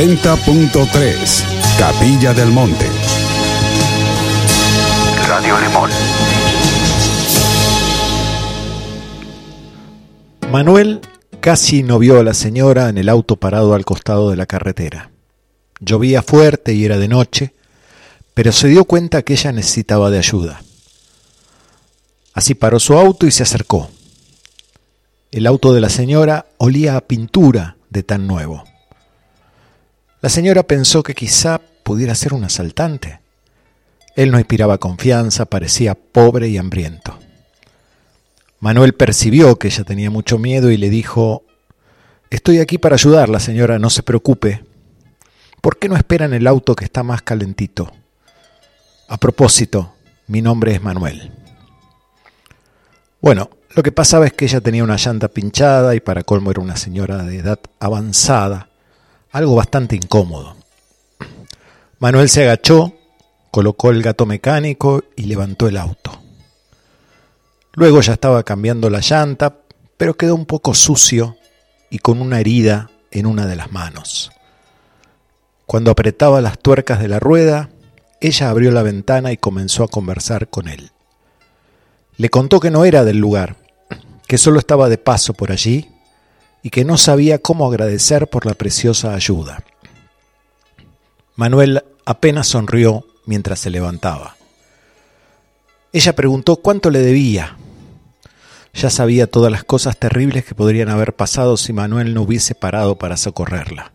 90.3 Capilla del Monte. Radio Limón. Manuel casi no vio a la señora en el auto parado al costado de la carretera. Llovía fuerte y era de noche, pero se dio cuenta que ella necesitaba de ayuda. Así paró su auto y se acercó. El auto de la señora olía a pintura de tan nuevo. La señora pensó que quizá pudiera ser un asaltante. Él no inspiraba confianza, parecía pobre y hambriento. Manuel percibió que ella tenía mucho miedo y le dijo, Estoy aquí para ayudarla, señora, no se preocupe. ¿Por qué no espera en el auto que está más calentito? A propósito, mi nombre es Manuel. Bueno, lo que pasaba es que ella tenía una llanta pinchada y para colmo era una señora de edad avanzada, algo bastante incómodo. Manuel se agachó, colocó el gato mecánico y levantó el auto. Luego ya estaba cambiando la llanta, pero quedó un poco sucio y con una herida en una de las manos. Cuando apretaba las tuercas de la rueda, ella abrió la ventana y comenzó a conversar con él. Le contó que no era del lugar, que solo estaba de paso por allí y que no sabía cómo agradecer por la preciosa ayuda. Manuel apenas sonrió mientras se levantaba. Ella preguntó cuánto le debía. Ya sabía todas las cosas terribles que podrían haber pasado si Manuel no hubiese parado para socorrerla.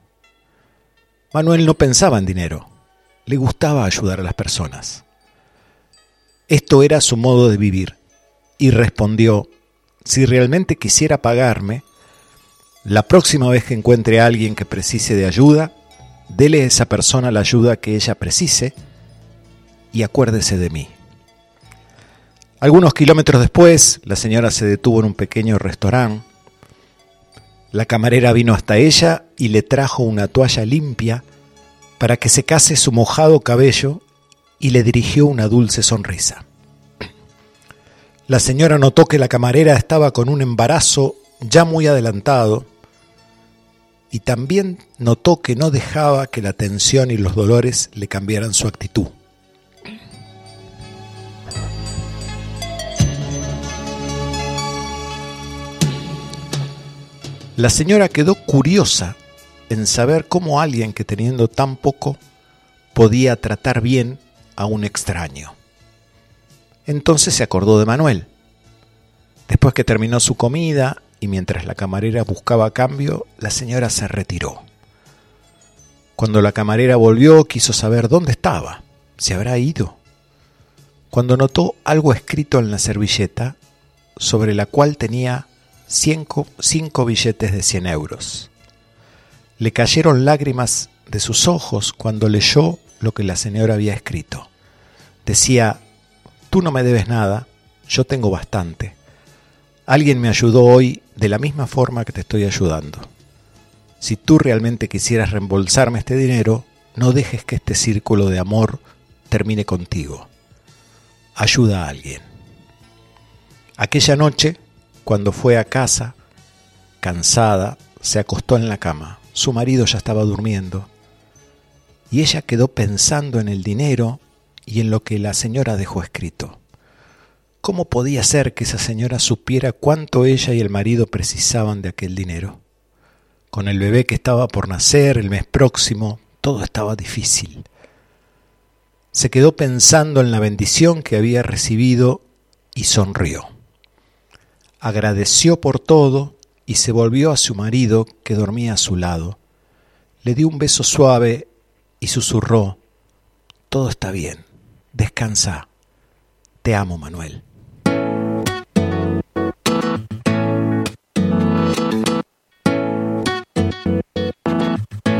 Manuel no pensaba en dinero, le gustaba ayudar a las personas. Esto era su modo de vivir, y respondió, si realmente quisiera pagarme, la próxima vez que encuentre a alguien que precise de ayuda, dele a esa persona la ayuda que ella precise y acuérdese de mí. Algunos kilómetros después, la señora se detuvo en un pequeño restaurante. La camarera vino hasta ella y le trajo una toalla limpia para que secase su mojado cabello y le dirigió una dulce sonrisa. La señora notó que la camarera estaba con un embarazo ya muy adelantado y también notó que no dejaba que la tensión y los dolores le cambiaran su actitud. La señora quedó curiosa en saber cómo alguien que teniendo tan poco podía tratar bien a un extraño. Entonces se acordó de Manuel. Después que terminó su comida y mientras la camarera buscaba cambio, la señora se retiró. Cuando la camarera volvió, quiso saber dónde estaba. ¿Se habrá ido? Cuando notó algo escrito en la servilleta, sobre la cual tenía cinco, cinco billetes de cien euros. Le cayeron lágrimas de sus ojos cuando leyó lo que la señora había escrito. Decía, tú no me debes nada, yo tengo bastante. Alguien me ayudó hoy de la misma forma que te estoy ayudando. Si tú realmente quisieras reembolsarme este dinero, no dejes que este círculo de amor termine contigo. Ayuda a alguien. Aquella noche, cuando fue a casa, cansada, se acostó en la cama su marido ya estaba durmiendo, y ella quedó pensando en el dinero y en lo que la señora dejó escrito. ¿Cómo podía ser que esa señora supiera cuánto ella y el marido precisaban de aquel dinero? Con el bebé que estaba por nacer el mes próximo, todo estaba difícil. Se quedó pensando en la bendición que había recibido y sonrió. Agradeció por todo y se volvió a su marido que dormía a su lado. Le dio un beso suave y susurró, Todo está bien, descansa. Te amo, Manuel.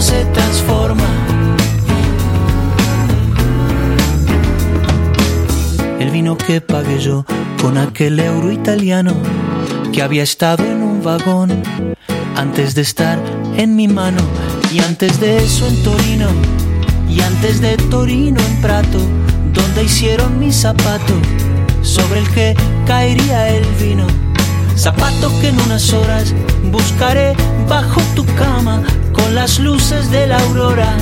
Se transforma. El vino que pagué yo con aquel euro italiano que había estado en un vagón antes de estar en mi mano y antes de eso en Torino y antes de Torino en Prato donde hicieron mi zapato sobre el que caería el vino zapato que en unas horas buscaré bajo tu cama con las luces de la aurora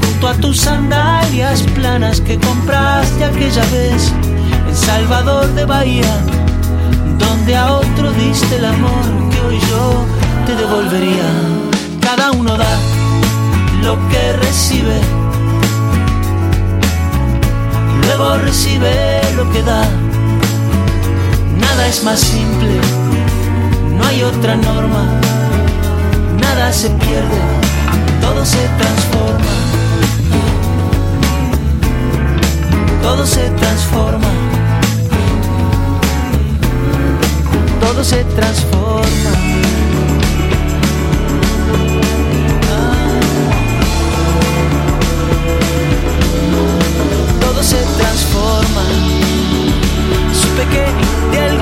junto a tus sandalias planas que compraste aquella vez en Salvador de Bahía donde a otro diste el amor que hoy yo te devolvería. Cada uno da lo que recibe, luego recibe lo que da. Nada es más simple, no hay otra norma, nada se pierde, todo se transforma. Todo se transforma. todo se transforma. Todo se transforma. Supe que de algún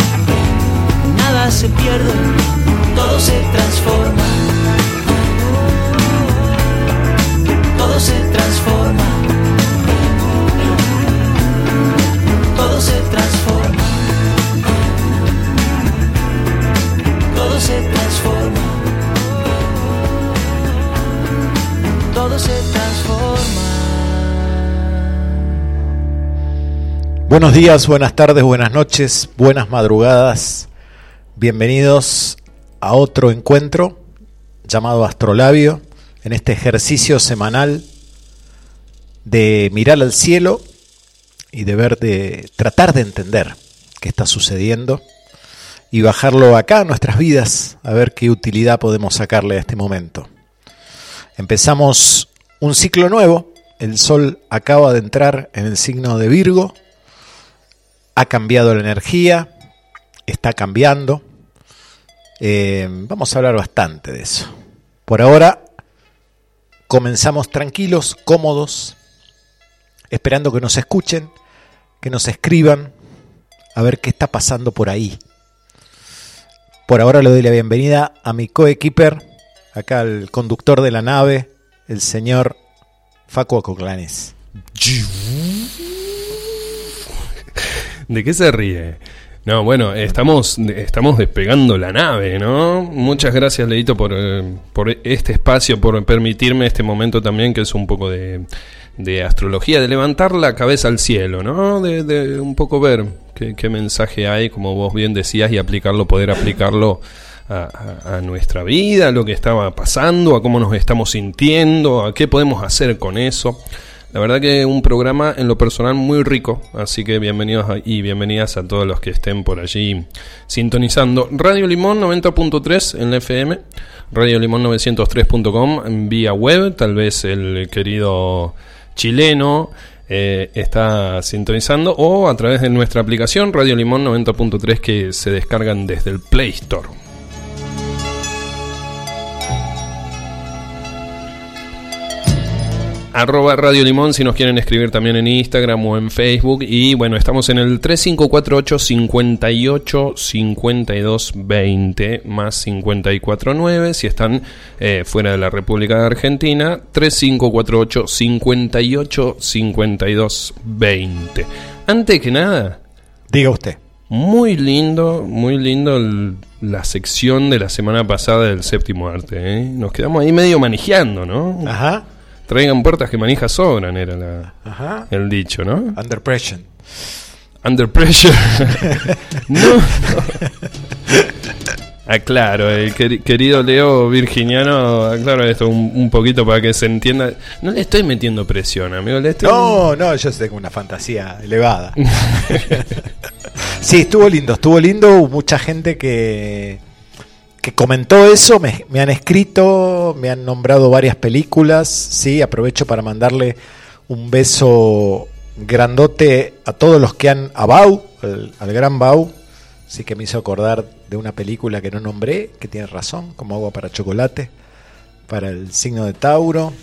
Nada se pierde, todo se transforma. Todo se transforma. Todo se transforma. Todo se transforma. Todo se transforma. Buenos días, buenas tardes, buenas noches, buenas madrugadas. Bienvenidos a otro encuentro llamado Astrolabio, en este ejercicio semanal de mirar al cielo y de ver, de tratar de entender qué está sucediendo y bajarlo acá a nuestras vidas, a ver qué utilidad podemos sacarle a este momento. Empezamos un ciclo nuevo, el Sol acaba de entrar en el signo de Virgo, ha cambiado la energía, está cambiando. Eh, vamos a hablar bastante de eso. Por ahora comenzamos tranquilos, cómodos, esperando que nos escuchen, que nos escriban, a ver qué está pasando por ahí. Por ahora le doy la bienvenida a mi coequiper, acá el conductor de la nave, el señor Facu Acoclanes. ¿De qué se ríe? No, bueno, estamos, estamos despegando la nave, ¿no? Muchas gracias, Leito, por, eh, por este espacio, por permitirme este momento también, que es un poco de, de astrología, de levantar la cabeza al cielo, ¿no? De, de un poco ver qué, qué, mensaje hay, como vos bien decías, y aplicarlo, poder aplicarlo a, a, a, nuestra vida, a lo que estaba pasando, a cómo nos estamos sintiendo, a qué podemos hacer con eso. La verdad que un programa en lo personal muy rico, así que bienvenidos y bienvenidas a todos los que estén por allí sintonizando. Radio Limón 90.3 en la FM, Radio Limón 903.com vía web, tal vez el querido chileno eh, está sintonizando o a través de nuestra aplicación Radio Limón 90.3 que se descargan desde el Play Store. Arroba Radio Limón si nos quieren escribir también en Instagram o en Facebook. Y bueno, estamos en el 3548 58 52 20 más 549 si están eh, fuera de la República de Argentina. 3548 58 52 20. Antes que nada, Diga usted. muy lindo, muy lindo el- la sección de la semana pasada del séptimo arte. ¿eh? Nos quedamos ahí medio manejando, ¿no? Ajá. Traigan puertas que manijas sobran, era la- Ajá. el dicho, ¿no? Under pressure. Under pressure. no. no. Aclaro, el queri- querido Leo Virginiano, aclaro esto un, un poquito para que se entienda. No le estoy metiendo presión, amigo. Le estoy... No, no, yo tengo una fantasía elevada. sí, estuvo lindo, estuvo lindo. Hubo mucha gente que, que comentó eso, me, han escrito, me han nombrado varias películas. Sí, aprovecho para mandarle un beso grandote a todos los que han, a Bau, al, al gran Bau. Sí que me hizo acordar de una película que no nombré, que tiene razón, como agua para chocolate, para el signo de Tauro.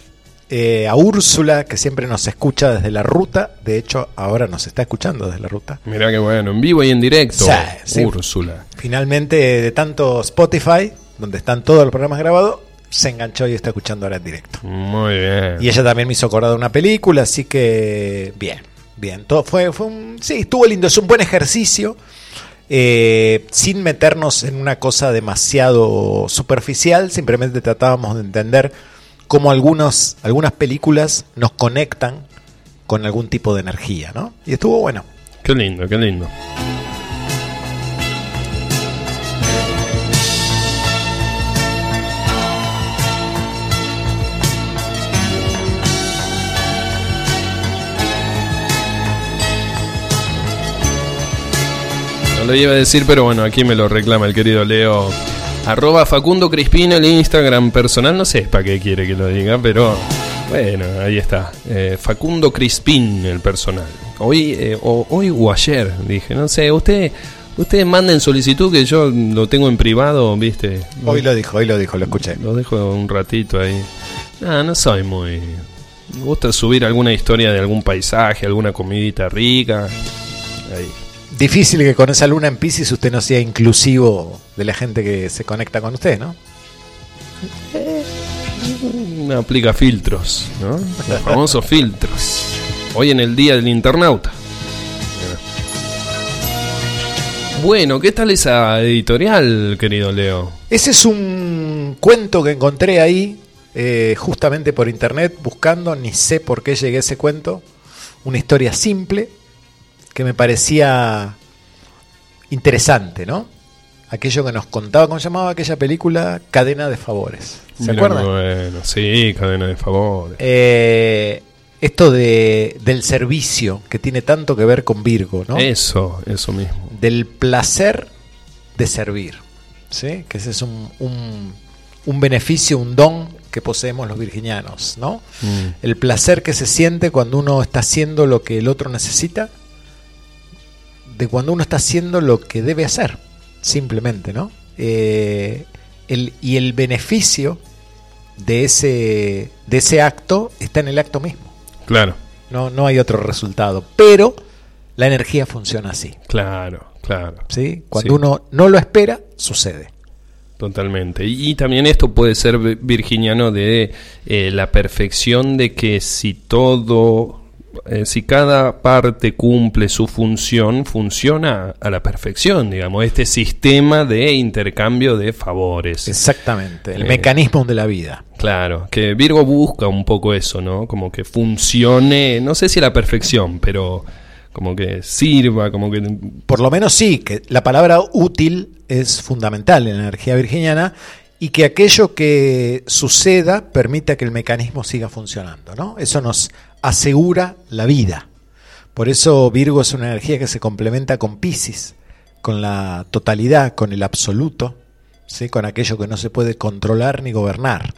Eh, a Úrsula, que siempre nos escucha desde la ruta. De hecho, ahora nos está escuchando desde la ruta. Mirá que bueno, en vivo y en directo. Sí, sí. Úrsula. Finalmente, de tanto Spotify, donde están todos los programas grabados, se enganchó y está escuchando ahora en directo. Muy bien. Y ella también me hizo acordar de una película, así que bien, bien. Todo fue, fue un, sí, estuvo lindo, es un buen ejercicio. eh, sin meternos en una cosa demasiado superficial, simplemente tratábamos de entender cómo algunos, algunas películas nos conectan con algún tipo de energía, ¿no? Y estuvo bueno. Qué lindo, qué lindo. No lo iba a decir, pero bueno, aquí me lo reclama el querido Leo. Arroba Facundo Crispino, el Instagram personal. No sé para qué quiere que lo diga, pero bueno, ahí está. Eh, Facundo Crispín, el personal. Hoy, eh, o, hoy o ayer, dije, no sé, usted, ustedes manden solicitud que yo lo tengo en privado, viste. Hoy lo dijo, hoy lo dijo, lo escuché. Lo dejo un ratito ahí. No, no soy muy. Me gusta subir alguna historia de algún paisaje, alguna comidita rica. Ahí. Difícil que con esa luna en Pisces usted no sea inclusivo de la gente que se conecta con usted, ¿no? Mm, Aplica filtros, ¿no? Los famosos filtros. Hoy en el día del internauta. Bueno, ¿qué tal esa editorial, querido Leo? Ese es un cuento que encontré ahí, eh, justamente por internet, buscando, ni sé por qué llegué a ese cuento. Una historia simple que me parecía interesante, ¿no? Aquello que nos contaba, ¿cómo se llamaba aquella película? Cadena de Favores. ¿Se acuerdan? Bueno, sí, cadena de favores. Eh, esto de, del servicio, que tiene tanto que ver con Virgo, ¿no? Eso, eso mismo. del placer de servir. ¿sí? Que ese es un, un- un beneficio, un don que poseemos los virginianos. ¿no? Mm. El placer que se siente cuando uno está haciendo lo que el otro necesita, de cuando uno está haciendo lo que debe hacer, simplemente. ¿no? Eh, el- y el beneficio de ese, de ese acto está en el acto mismo. Claro, No, no hay otro resultado. Pero la energía funciona así. claro, claro. ¿sí? Cuando Sí. uno no lo espera, sucede. Totalmente. Y, y también esto puede ser vi- virginiano de eh, la perfección de que si todo, eh, si cada parte cumple su función, funciona a la perfección, digamos, este sistema de intercambio de favores. Exactamente. El Eh. mecanismo de la vida. Claro, que Virgo busca un poco eso, ¿no? Como que funcione, no sé si a la perfección, pero como que sirva, como que... Por lo menos sí, que la palabra útil es fundamental en la energía virginiana y que aquello que suceda permita que el mecanismo siga funcionando. ¿no? Eso nos asegura la vida. Por eso Virgo es una energía que se complementa con Pisces, con la totalidad, con el absoluto, ¿sí? con aquello que no se puede controlar ni gobernar.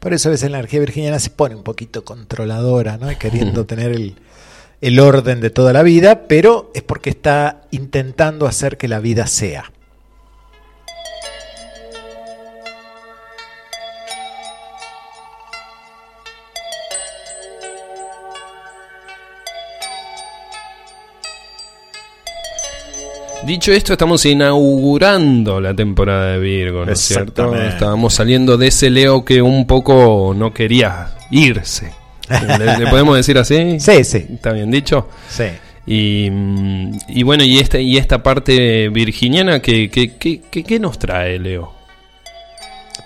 Por eso a veces la energía virginiana se pone un poquito controladora, ¿no? Y queriendo tener el, el orden de toda la vida, pero es porque está intentando hacer que la vida sea. Dicho esto, estamos inaugurando la temporada de Virgo, ¿no es cierto? Estábamos saliendo de ese Leo que un poco no quería irse. ¿Le, le podemos decir así? Sí, sí, ¿Está bien dicho? sí. Y, mm, y bueno, y esta, y esta parte virginiana, ¿qué, qué, qué, qué- qué nos trae, Leo?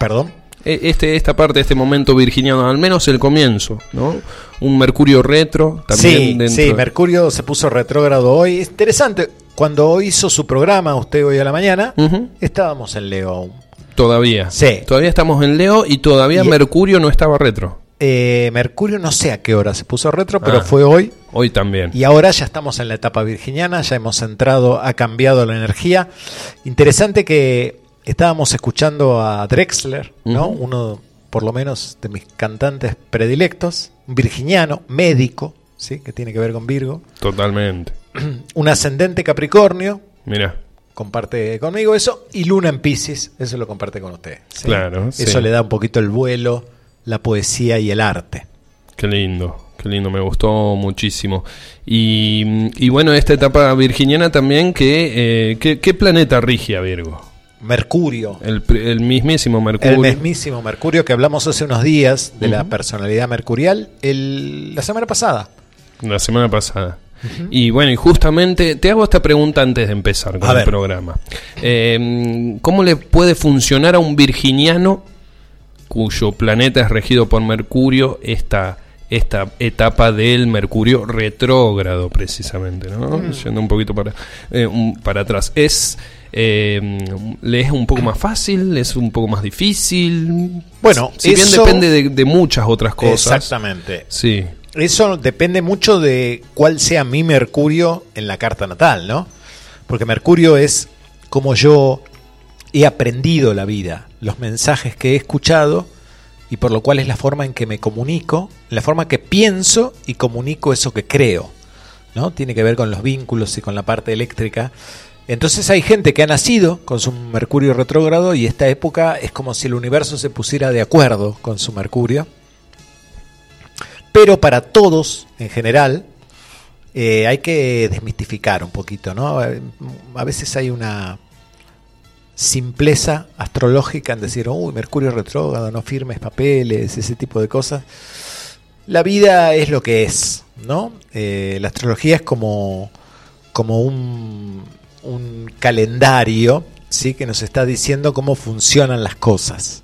Perdón. E- Este, esta parte, este momento virginiano, al menos el comienzo, ¿no? Un Mercurio retro también Sí, dentro sí, Mercurio se puso retrógrado hoy. Es interesante, cuando hizo su programa, usted hoy a la mañana, estábamos en Leo aún. Todavía. Sí. Todavía estamos en Leo y todavía Y- Mercurio no estaba retro. Eh, Mercurio no sé a qué hora se puso retro, pero Ah. fue hoy. Hoy también. Y ahora ya estamos en la etapa virginiana, ya hemos entrado, ha cambiado la energía. Interesante que estábamos escuchando a Drexler, ¿no? Uno, por lo menos, de mis cantantes predilectos, un virginiano, médico, ¿sí? Que tiene que ver con Virgo. Totalmente. Un ascendente Capricornio, Mira. comparte conmigo eso, y Luna en Pisces, eso lo comparte con usted. ¿sí? Claro, Eso sí. le da un poquito el vuelo, la poesía y el arte. Qué lindo. Qué lindo, me gustó muchísimo. Y, y bueno, esta etapa virginiana también, que, eh, ¿qué, qué planeta rige a Virgo? Mercurio, el mismísimo Mercurio. El mismísimo Mercurio que hablamos hace unos días de la personalidad mercurial, el- la semana pasada. La semana pasada. Y bueno, y justamente te hago esta pregunta antes de empezar con A el ver. programa. Eh, ¿Cómo le puede funcionar a un virginiano cuyo planeta es regido por Mercurio esta, esta etapa del Mercurio retrógrado, precisamente? ¿no? Mm. Yendo un poquito para, eh, un- para atrás. ¿Es, eh, ¿Le es un poco más fácil? ¿Es un poco más difícil? Bueno, si bien depende de, de muchas otras cosas. Exactamente. Sí. Eso depende mucho de cuál sea mi Mercurio en la carta natal, ¿no? Porque Mercurio es como yo he aprendido la vida, los mensajes que he escuchado y por lo cual es la forma en que me comunico, la forma que pienso y comunico eso que creo, ¿no? Tiene que ver con los vínculos y con la parte eléctrica. Entonces hay gente que ha nacido con su Mercurio retrógrado y esta época es como si el universo se pusiera de acuerdo con su Mercurio. Pero para todos, en general, eh, hay que desmistificar un poquito, ¿no? A veces hay una simpleza astrológica en decir, uy, Mercurio retrógrado, no firmes papeles, ese tipo de cosas. La vida es lo que es, ¿no? Eh, la astrología es como, como un, un calendario, ¿sí? Que nos está diciendo cómo funcionan las cosas.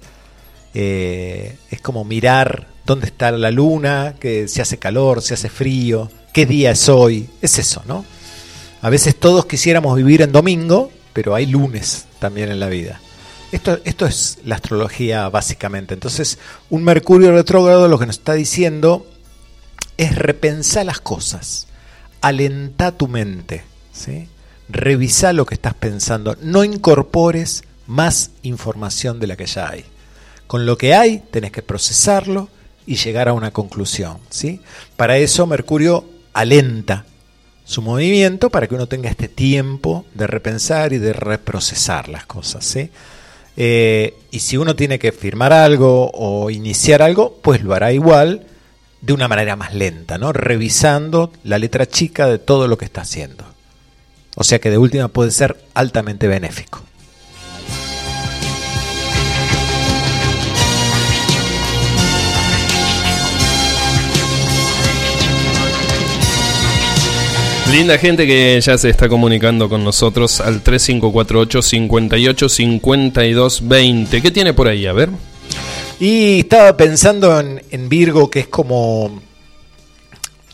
Eh, es como mirar dónde está la luna, que si hace calor, si hace frío, qué día es hoy. Es eso, ¿no? A veces todos quisiéramos vivir en domingo, pero hay lunes también en la vida. Esto, esto es la astrología básicamente. Entonces, un Mercurio retrógrado lo que nos está diciendo es repensar las cosas, alentá tu mente, ¿sí? revisa lo que estás pensando, no incorpores más información de la que ya hay. Con lo que hay tenés que procesarlo y llegar a una conclusión. ¿sí? Para eso Mercurio alenta su movimiento para que uno tenga este tiempo de repensar y de reprocesar las cosas. ¿sí? Eh, y si uno tiene que firmar algo o iniciar algo, pues lo hará igual de una manera más lenta, ¿no? revisando la letra chica de todo lo que está haciendo. O sea que de última puede ser altamente benéfico. Linda gente que ya se está comunicando con nosotros al 3548 58 52 20. ¿Qué tiene por ahí? A ver. Y estaba pensando en, en Virgo, que es como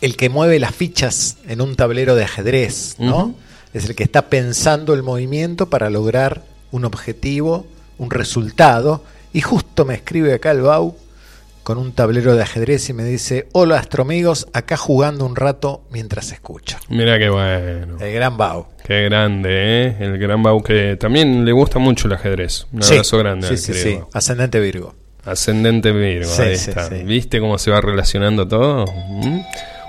el que mueve las fichas en un tablero de ajedrez, ¿no? Es el que está pensando el movimiento para lograr un objetivo, un resultado. Y justo me escribe acá el Bau con un tablero de ajedrez y me dice, hola astromigos, acá jugando un rato mientras escucho. Mira qué bueno. El gran Bau. Qué grande, ¿eh? El gran Bau que también le gusta mucho el ajedrez. Un abrazo grande. Sí, sí, sí. Ascendente Virgo. Ascendente Virgo, Sí, ahí sí, está. sí. ¿Viste cómo se va relacionando todo? ¿Mm?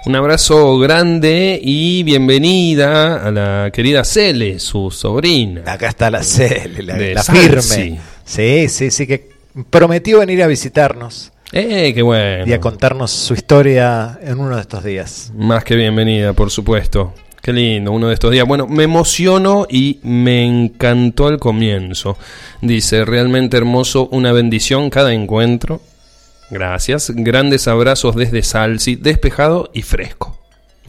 Un abrazo grande y bienvenida a la querida Cele, su sobrina. Acá está la Cele, la, la firme. Sí, sí, sí, que prometió venir a visitarnos ¡Eh, qué bueno! y a contarnos su historia en uno de estos días. Más que bienvenida, por supuesto. Qué lindo, uno de estos días. Bueno, me emociono y me encantó el comienzo. Dice, realmente hermoso, una bendición cada encuentro. Gracias. Grandes abrazos desde Salsi, despejado y fresco.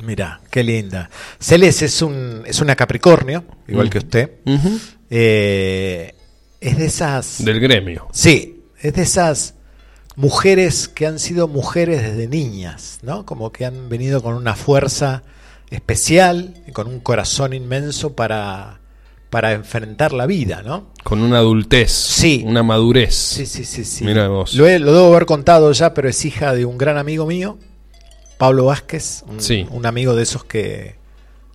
Mira, qué linda. Celes es, un, es una Capricornio, igual Mm. que usted. Ujú. Eh, es de esas... Del gremio. Sí, es de esas mujeres que han sido mujeres desde niñas, ¿no? Como que han venido con una fuerza especial y con un corazón inmenso para, para enfrentar la vida, ¿no? Con una adultez. Sí. Una madurez. Sí, sí, sí, sí. Mira vos. Lo, he- lo debo haber contado ya, pero es hija de un gran amigo mío, Pablo Vázquez, un, Sí. un amigo de esos que,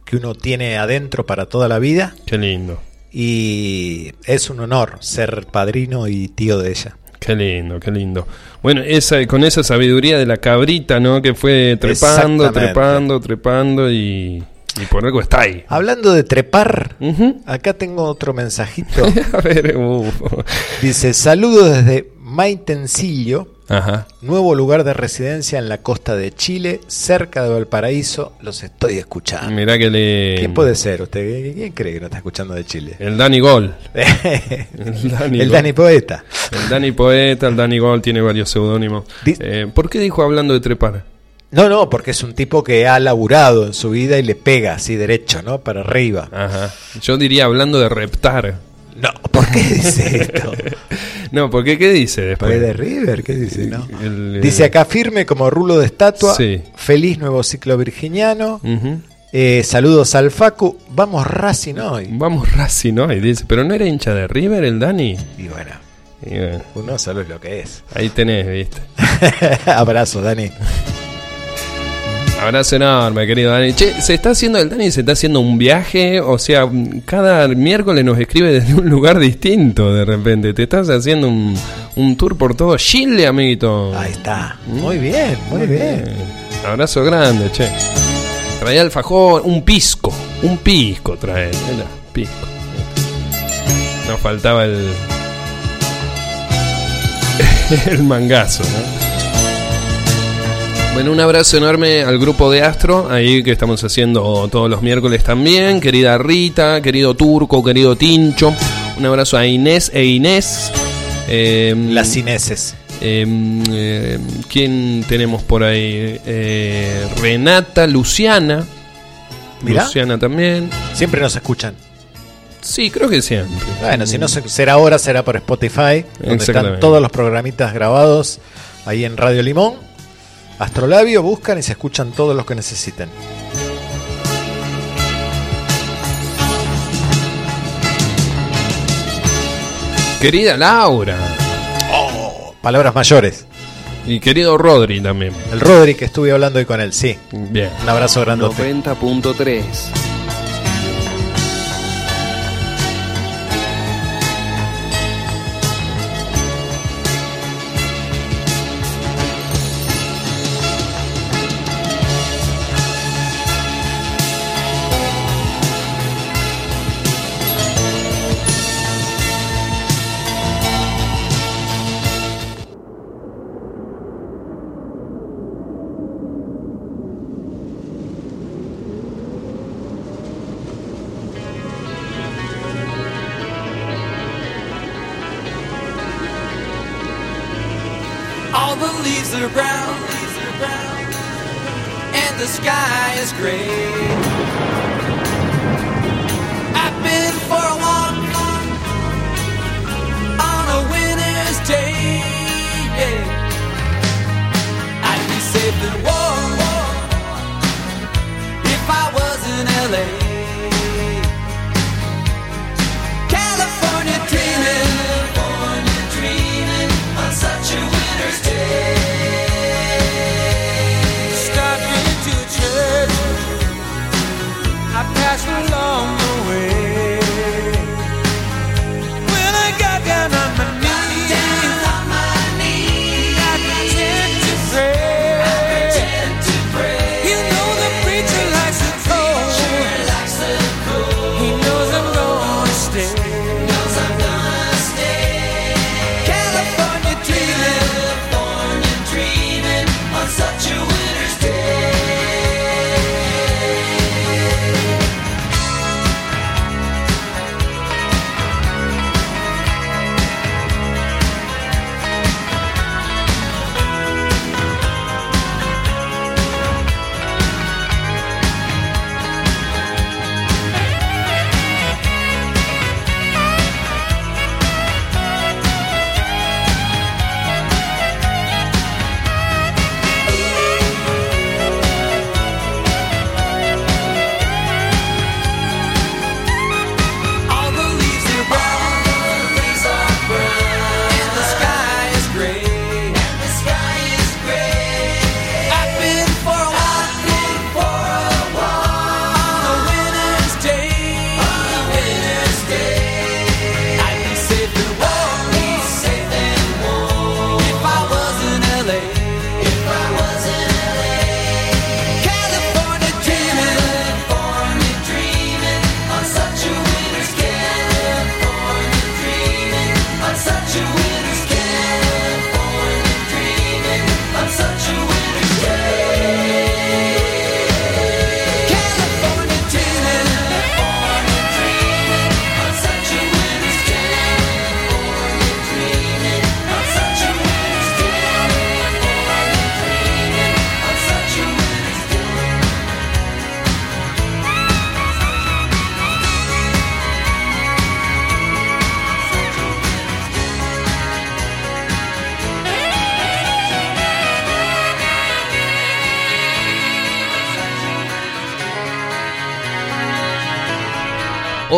que uno tiene adentro para toda la vida. Qué lindo. Y es un honor ser padrino y tío de ella. Qué lindo, qué lindo. Bueno, esa, con esa sabiduría de la cabrita, ¿no? Que fue trepando, trepando, trepando y, y por algo está ahí. Hablando de trepar, acá tengo otro mensajito. A ver, uh. Dice, saludos desde Maitencillo, Ajá. nuevo lugar de residencia en la costa de Chile, cerca de Valparaíso. Los estoy escuchando. Mirá que le... ¿Quién puede ser usted? ¿Quién cree que no está escuchando de Chile? El Dani Gol. el Dani Gol. Poeta. El Dani Poeta, el Dani Gol tiene varios seudónimos. Eh, ¿Por qué dijo hablando de trepar? No, no, porque es un tipo que ha laburado en su vida y le pega así derecho, ¿no? Para arriba. Ajá. Yo diría hablando de reptar. No, ¿por qué dice esto? No, porque ¿qué dice después? ¿Puede de River? ¿Qué dice? No. El- el- Dice acá firme como rulo de estatua. Sí. Feliz nuevo ciclo virginiano. Eh, saludos al Facu. Vamos Racing hoy. Vamos Racing, ¿no? Y dice, pero no era hincha de River el Dani. Y bueno, Y bueno, uno solo es lo que es. ahí tenés, viste. Abrazo, Dani. Abrazo enorme, querido Dani. Che, ¿se está haciendo el Dani? ¿Se está haciendo un viaje? O sea, cada miércoles nos escribe desde un lugar distinto de repente. ¿Te estás haciendo un, un tour por todo Chile, amiguito? Ahí está. Muy bien, muy bien. Abrazo grande, che. Trae alfajor, un pisco. Un pisco trae. Mira, pisco. Nos faltaba el. el mangazo, ¿no? Bueno, un abrazo enorme al grupo de Astro, ahí que estamos haciendo todos los miércoles también. Querida Rita, querido Turco, querido Tincho. Un abrazo a Inés e Inés. Eh, Las cineses. eh, eh, ¿Quién tenemos por ahí? Eh, Renata, Luciana. Mirá. Luciana también. Siempre nos escuchan. Sí, creo que siempre. Bueno, si no se- será ahora, será por Spotify, donde están todos los programitas grabados ahí en Radio Limón. Astrolabio, buscan y se escuchan todos los que necesiten. Querida Laura. Palabras mayores. Y querido Rodri también. El Rodri que estuve hablando hoy con él, sí. Bien. Un abrazo grande. 90.3.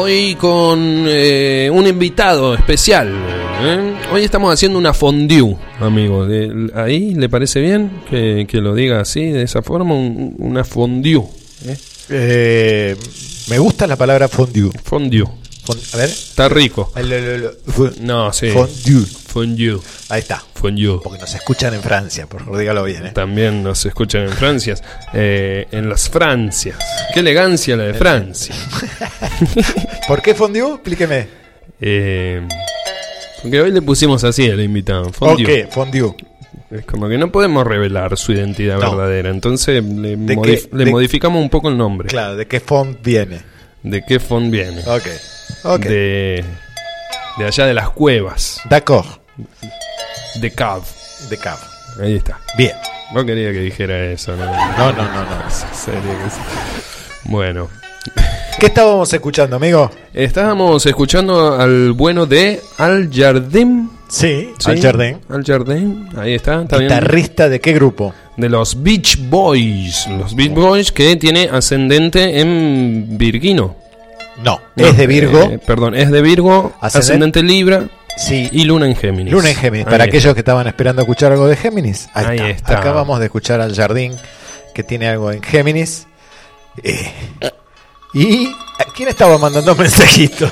Hoy con eh, un invitado especial. ¿eh? Hoy estamos haciendo una fondue, amigo. De- ¿Ahí le parece bien que, que lo diga así, de esa forma? Un- una fondue. ¿eh? Eh, me gusta la palabra fondue. Fondue. A ver. Está rico. El- el- el- fo- No, sí. Fondue. Fondue. Ahí está. Fondue. Porque nos escuchan en Francia, por favor, dígalo bien. ¿eh? También nos escuchan en Francia. eh, en las Francias. Qué elegancia la de Francia. ¿Por qué fondue? Explíqueme. Eh, porque hoy le pusimos así al invitado. Fondue. Ok, fondue. Es como que no podemos revelar su identidad No. verdadera. Entonces le, ¿De modif- qué- le de- modificamos un poco el nombre. Claro, ¿de qué font viene? ¿De qué font viene? Ok. Ok. De, de allá de las cuevas. D'accord. De Cav. De cabo. Ahí está. Bien. No quería que dijera eso, ¿no? No, no, no, serio que sí. Bueno. ¿Qué estábamos escuchando, amigo? Estábamos escuchando al bueno de Al Jardín. Sí, ¿sí? Al Jardín. Al Jardín. Ahí está. está bien. ¿Guitarrista de qué grupo? De los Beach Boys. Los Beach Boys que tiene ascendente en Virgino. No, No, es de Virgo. eh, perdón, es de Virgo, Ascendente- ascendente Libra sí. y Luna en Géminis. Luna en Géminis. Ahí Para está. aquellos que estaban esperando escuchar algo de Géminis. Ahí, Ahí está. está. Acabamos de escuchar al Jardín que tiene algo en Géminis. Eh, ¿Y quién estaba mandando mensajitos?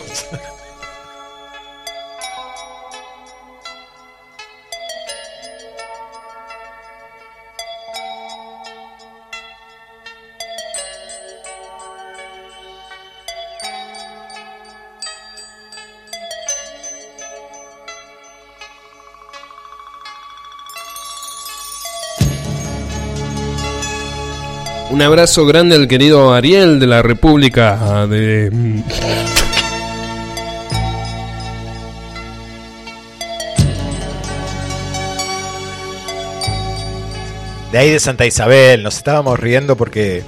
Un abrazo grande al querido Ariel de la República de... mm, De ahí de Santa Isabel. Nos estábamos riendo porque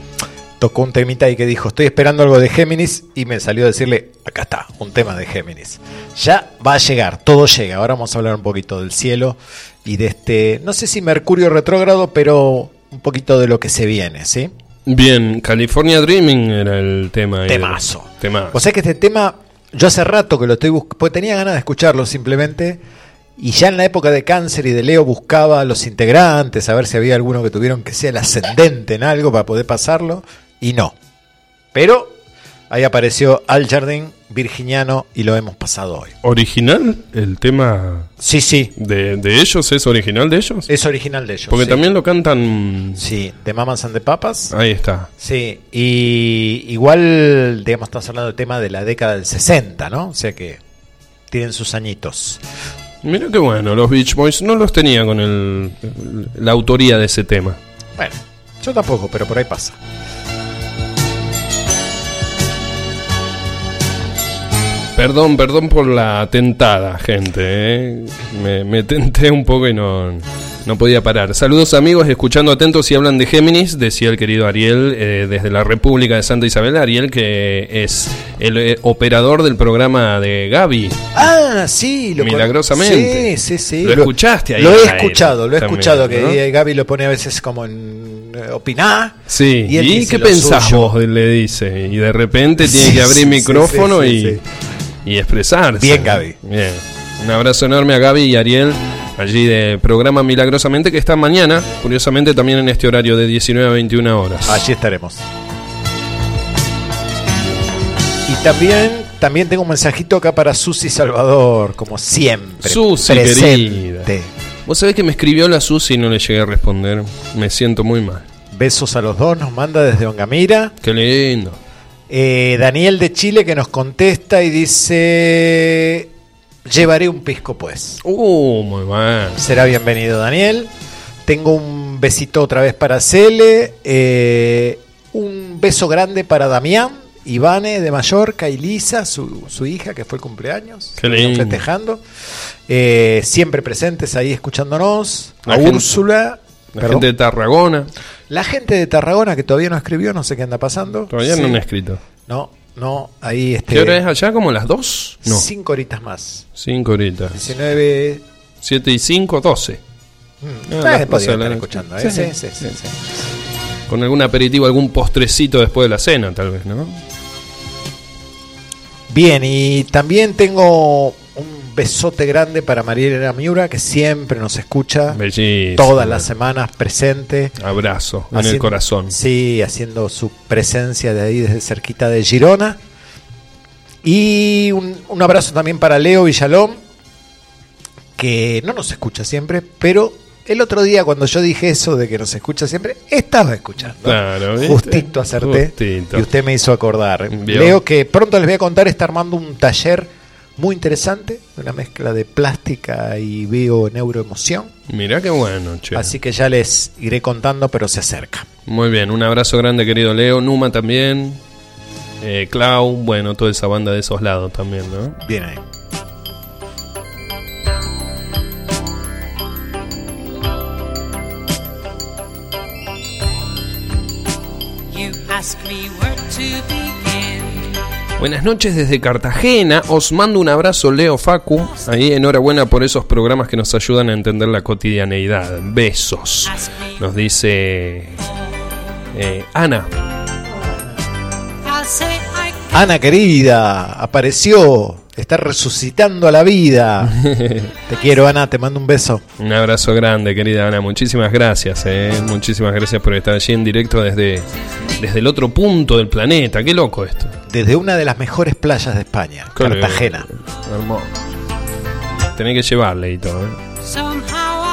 tocó un temita ahí que dijo, estoy esperando algo de Géminis y me salió a decirle, acá está, un tema de Géminis. Ya va a llegar, todo llega. Ahora vamos a hablar un poquito del cielo y de este, no sé si Mercurio retrógrado, pero un poquito de lo que se viene, ¿sí? Bien, California Dreaming era el tema. Temazo. Temazo. O sea que este tema, yo hace rato que lo estoy buscando, porque tenía ganas de escucharlo simplemente, y ya en la época de cáncer y de Leo buscaba a los integrantes, a ver si había alguno que tuvieron que sea el ascendente en algo para poder pasarlo, y no. Pero ahí apareció Al Jardín, virginiano, y lo hemos pasado hoy. ¿Original? ¿El tema Sí, sí, de, de ellos es original de ellos? es original de ellos. Porque sí. también lo cantan... Sí, de Mamas and the Papas. Ahí está. Sí, y igual, digamos, estamos hablando del tema de la década del 60, ¿no? O sea que tienen sus añitos. Mira qué bueno, los Beach Boys no los tenía con el- la autoría de ese tema. Bueno, yo tampoco, pero por ahí pasa. Perdón, perdón por la tentada, gente. ¿eh? Me, me tenté un poco y no, no podía parar. Saludos amigos, escuchando atentos si hablan de Géminis, decía el querido Ariel eh, desde la República de Santa Isabel. Ariel que es el eh, operador del programa de Gaby. Ah, sí, lo Milagrosamente. Sí, sí, sí. Lo escuchaste ahí Lo he escuchado, lo he también, escuchado. Que ¿no? eh, Gaby lo pone a veces como en eh, opinar. Sí, Y ¿y, él dice qué pensás suyo. vos? Le dice. Y de repente tiene que abrir sí, micrófono sí, sí, y, y expresarse. Bien, Gaby. Bien. Un abrazo enorme a Gaby y Ariel, allí de programa Milagrosamente, que está mañana, curiosamente también en este horario de 19 a 21 horas. Allí estaremos. Y también, también tengo un mensajito acá para Susi Salvador, como siempre. Susi, presente. querida. Vos sabés que me escribió la Susi y no le llegué a responder. Me siento muy mal. Besos a los dos, nos manda desde Ongamira. Qué lindo. Eh, Daniel de Chile que nos contesta y dice, llevaré un pisco pues. Uh, muy mal. Será bienvenido Daniel. Tengo un besito otra vez para Cele. eh, un beso grande para Damián, Ivane de Mallorca y Lisa, su, su hija que fue el cumpleaños. Qué están lindo. Festejando. Eh, siempre presentes ahí escuchándonos. La a gente- Úrsula. La perdón. gente de Tarragona La gente de Tarragona que todavía no escribió, no sé qué anda pasando. todavía Sí. no han escrito. No, no, ahí este. ¿Qué hora es allá? ¿Como las 2? No, Cinco horitas más. 5 horitas. 19. 7 y 5, 12. Mm, Ah, eh, podía estar escuchando. sí, ¿eh? Sí, sí, sí, sí, sí. Con algún aperitivo, algún postrecito después de la cena, tal vez, ¿no? Bien, y también tengo besote grande para Mariela Miura, que siempre nos escucha Bellísimo. todas las semanas presente. Abrazo en el corazón. Sí, haciendo su presencia de ahí desde cerquita de Girona. Y un, un abrazo también para Leo Villalón, que no nos escucha siempre, pero el otro día cuando yo dije eso de que nos escucha siempre, estaba escuchando. Claro, ¿viste? Justito acerté. Justito. Y usted me hizo acordar. Leo que pronto les voy a contar, está armando un taller muy interesante, una mezcla de plástica y bio-neuroemoción. Mirá qué bueno, che. Así que ya les iré contando, pero se acerca. Muy bien, un abrazo grande, querido Leo. Numa también. Eh, Clau, bueno, toda esa banda de esos lados también, ¿no? Bien ahí. You ask me where to. Buenas noches desde Cartagena. Os mando un abrazo, Leo Facu. Ahí enhorabuena por esos programas que nos ayudan a entender la cotidianeidad. Besos. Nos dice eh, Ana. Ana querida, apareció, está resucitando a la vida. te quiero, Ana, te mando un beso. Un abrazo grande, querida Ana. Muchísimas gracias. eh. Muchísimas gracias por estar allí en directo desde, desde el otro punto del planeta. Qué loco esto. Desde una de las mejores playas de España, Qué Cartagena. Hermoso. Tenés que llevarle y todo. ¿eh?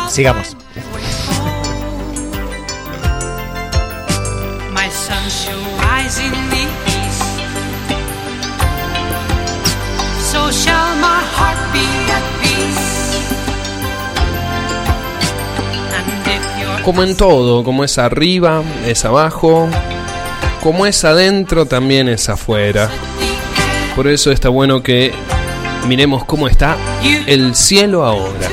Sigamos. Como en todo, como es arriba, es abajo. Como es adentro, también es afuera. Por eso está bueno que miremos cómo está el cielo ahora.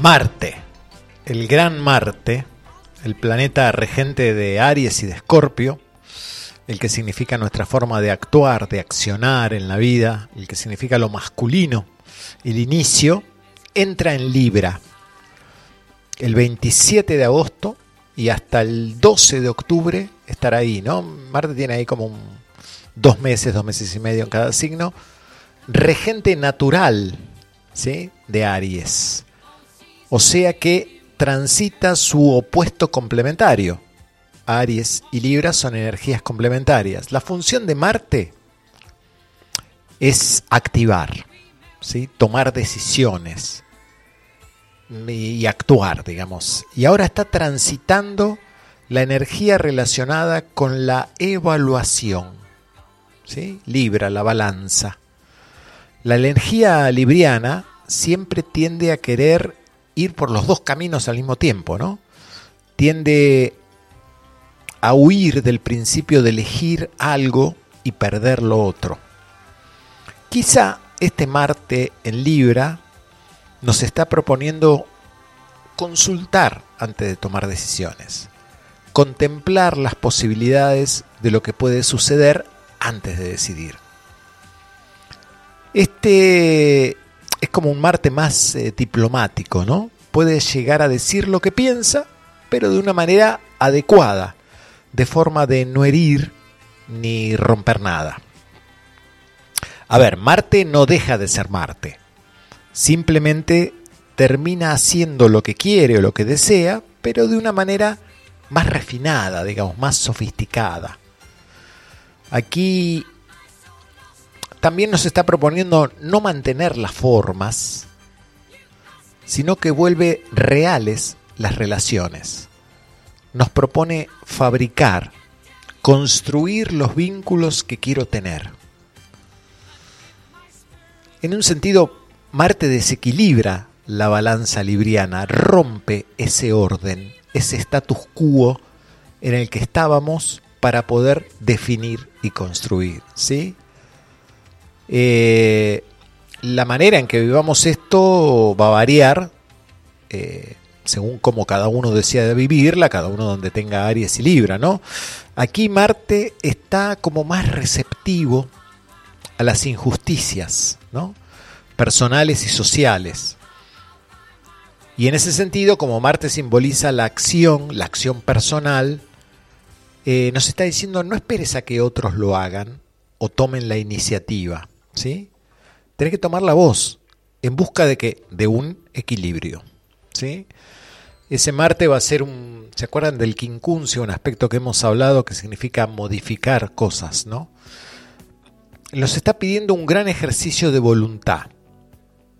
Marte, el gran Marte, el planeta regente de Aries y de Escorpio, el que significa nuestra forma de actuar, de accionar en la vida, el que significa lo masculino, el inicio, entra en Libra el 27 de agosto y hasta el 12 de octubre estará ahí, ¿no? Marte tiene ahí como un, dos meses, dos meses y medio en cada signo, regente natural, ¿sí? De Aries. O sea que transita su opuesto complementario. Aries y Libra son energías complementarias. La función de Marte es activar, ¿sí? tomar decisiones y actuar, digamos. Y ahora está transitando la energía relacionada con la evaluación. ¿sí? Libra, la balanza. La energía libriana siempre tiende a querer ir por los dos caminos al mismo tiempo, ¿no? Tiende a huir del principio de elegir algo y perder lo otro. Quizá este Marte en Libra nos está proponiendo consultar antes de tomar decisiones, contemplar las posibilidades de lo que puede suceder antes de decidir. Este es como un Marte más eh, diplomático, ¿no? Puede llegar a decir lo que piensa, pero de una manera adecuada, de forma de no herir ni romper nada. A ver, Marte no deja de ser Marte. Simplemente termina haciendo lo que quiere o lo que desea, pero de una manera más refinada, digamos, más sofisticada. Aquí también nos está proponiendo no mantener las formas, sino que vuelve reales las relaciones. Nos propone fabricar, construir los vínculos que quiero tener. En un sentido, Marte desequilibra la balanza libriana, rompe ese orden, ese status quo en el que estábamos para poder definir y construir. ¿sí? Eh, la manera en que vivamos esto va a variar eh, según como cada uno decida vivirla, cada uno donde tenga Aries y Libra, ¿no? Aquí Marte está como más receptivo a las injusticias, ¿no? Personales y sociales. Y en ese sentido, como Marte simboliza la acción, la acción personal, eh, nos está diciendo no esperes a que otros lo hagan o tomen la iniciativa, ¿sí? Tenés que tomar la voz en busca de que de un equilibrio, ¿sí? Ese Marte va a ser un, ¿se acuerdan del quincuncio, un aspecto que hemos hablado que significa modificar cosas, ¿no? Nos está pidiendo un gran ejercicio de voluntad.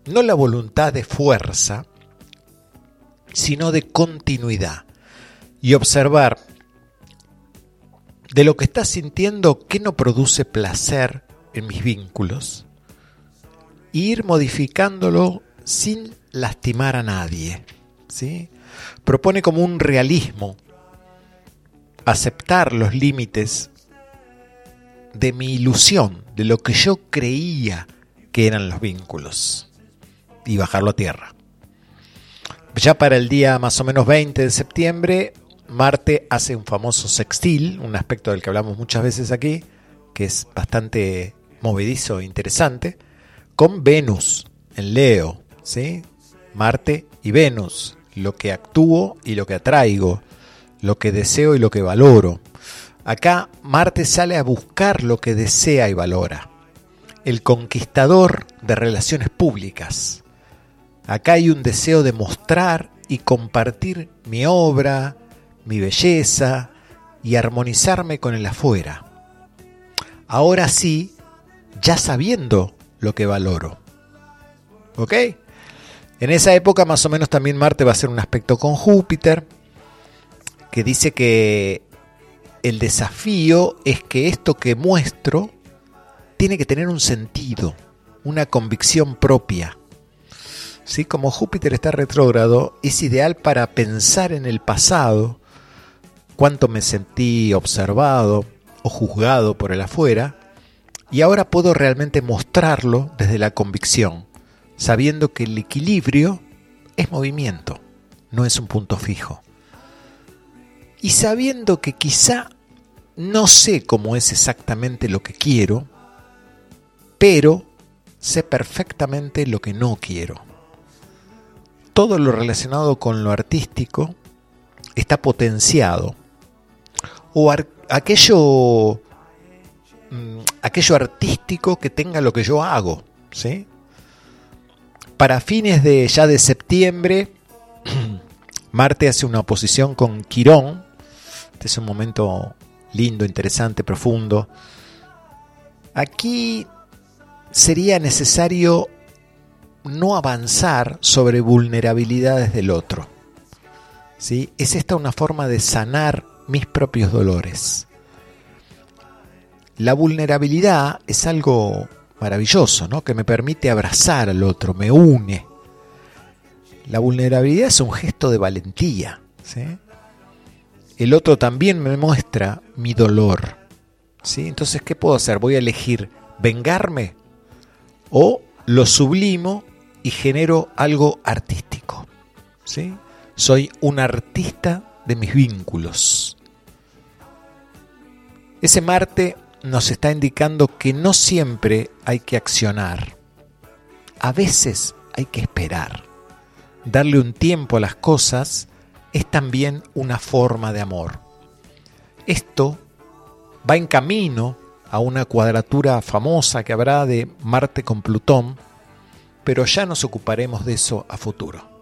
No la voluntad de fuerza, sino de continuidad. Y observar de lo que estás sintiendo qué no produce placer en mis vínculos. E ir modificándolo sin lastimar a nadie. ¿sí? Propone como un realismo aceptar los límites de mi ilusión, de lo que yo creía que eran los vínculos, y bajarlo a tierra. Ya para el día más o menos 20 de septiembre, Marte hace un famoso sextil, un aspecto del que hablamos muchas veces aquí, que es bastante movedizo e interesante, con Venus en Leo, ¿sí? Marte y Venus, lo que actúo y lo que atraigo, lo que deseo y lo que valoro. Acá Marte sale a buscar lo que desea y valora. El conquistador de relaciones públicas. Acá hay un deseo de mostrar y compartir mi obra, mi belleza y armonizarme con el afuera. Ahora sí, ya sabiendo lo que valoro. ¿Ok? En esa época más o menos también Marte va a ser un aspecto con Júpiter, que dice que el desafío es que esto que muestro tiene que tener un sentido, una convicción propia. ¿Sí? Como Júpiter está retrógrado, es ideal para pensar en el pasado, cuánto me sentí observado o juzgado por el afuera, y ahora puedo realmente mostrarlo desde la convicción, sabiendo que el equilibrio es movimiento, no es un punto fijo. Y sabiendo que quizá no sé cómo es exactamente lo que quiero, pero sé perfectamente lo que no quiero. Todo lo relacionado con lo artístico está potenciado. O aquello, mm, aquello artístico que tenga lo que yo hago. ¿sí? Para fines de ya de septiembre, Marte hace una oposición con Quirón. Este es un momento lindo, interesante, profundo. Aquí sería necesario no avanzar sobre vulnerabilidades del otro. ¿sí? Es esta una forma de sanar mis propios dolores. La vulnerabilidad es algo maravilloso, ¿no? que me permite abrazar al otro, me une. La vulnerabilidad es un gesto de valentía. ¿sí? El otro también me muestra mi dolor. ¿sí? Entonces, ¿qué puedo hacer? Voy a elegir vengarme o lo sublimo y genero algo artístico. ¿sí? Soy un artista de mis vínculos. Ese Marte nos está indicando que no siempre hay que accionar. A veces hay que esperar. Darle un tiempo a las cosas es también una forma de amor. Esto va en camino a una cuadratura famosa que habrá de Marte con Plutón, pero ya nos ocuparemos de eso a futuro.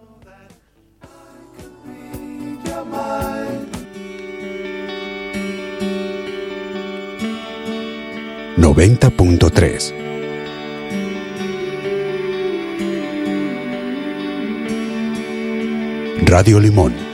...90.3 Radio Limón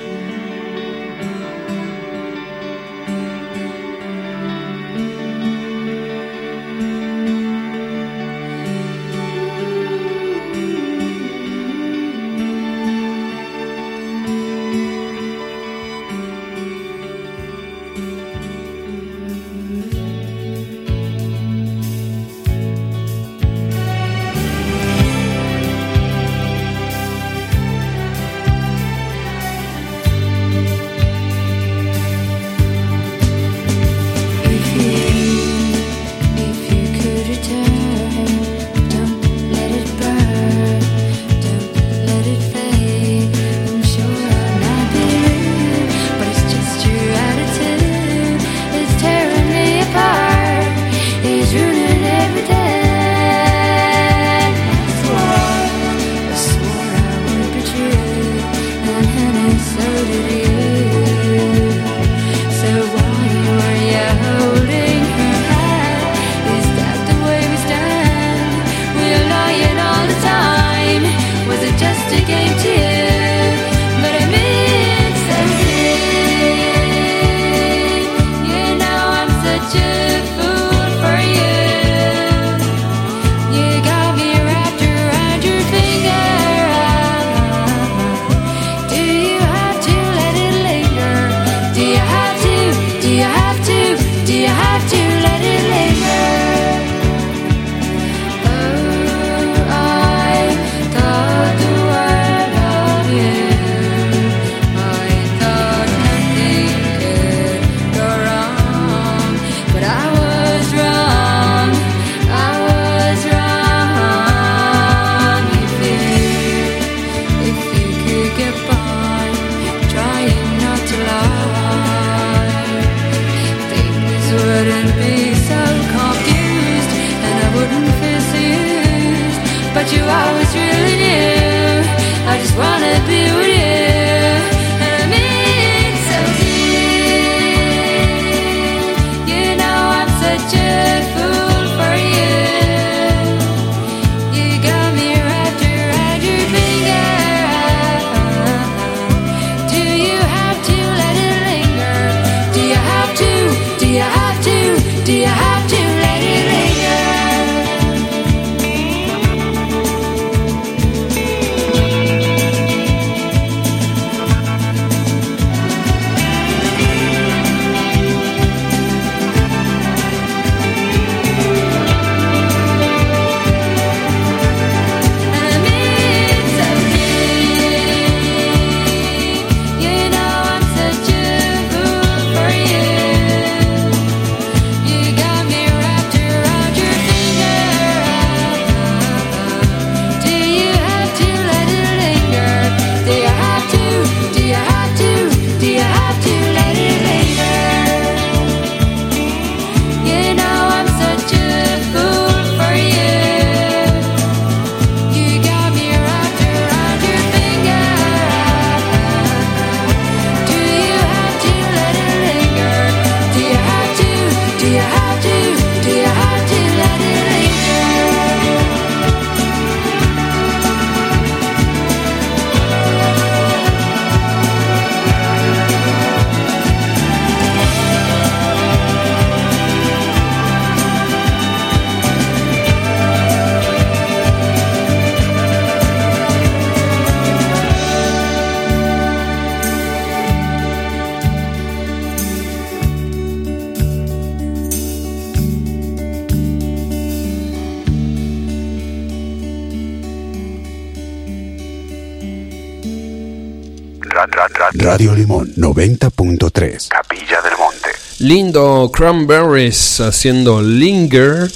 Radio Limón 90.3. Capilla del Monte. Lindo Cranberries haciendo Linger.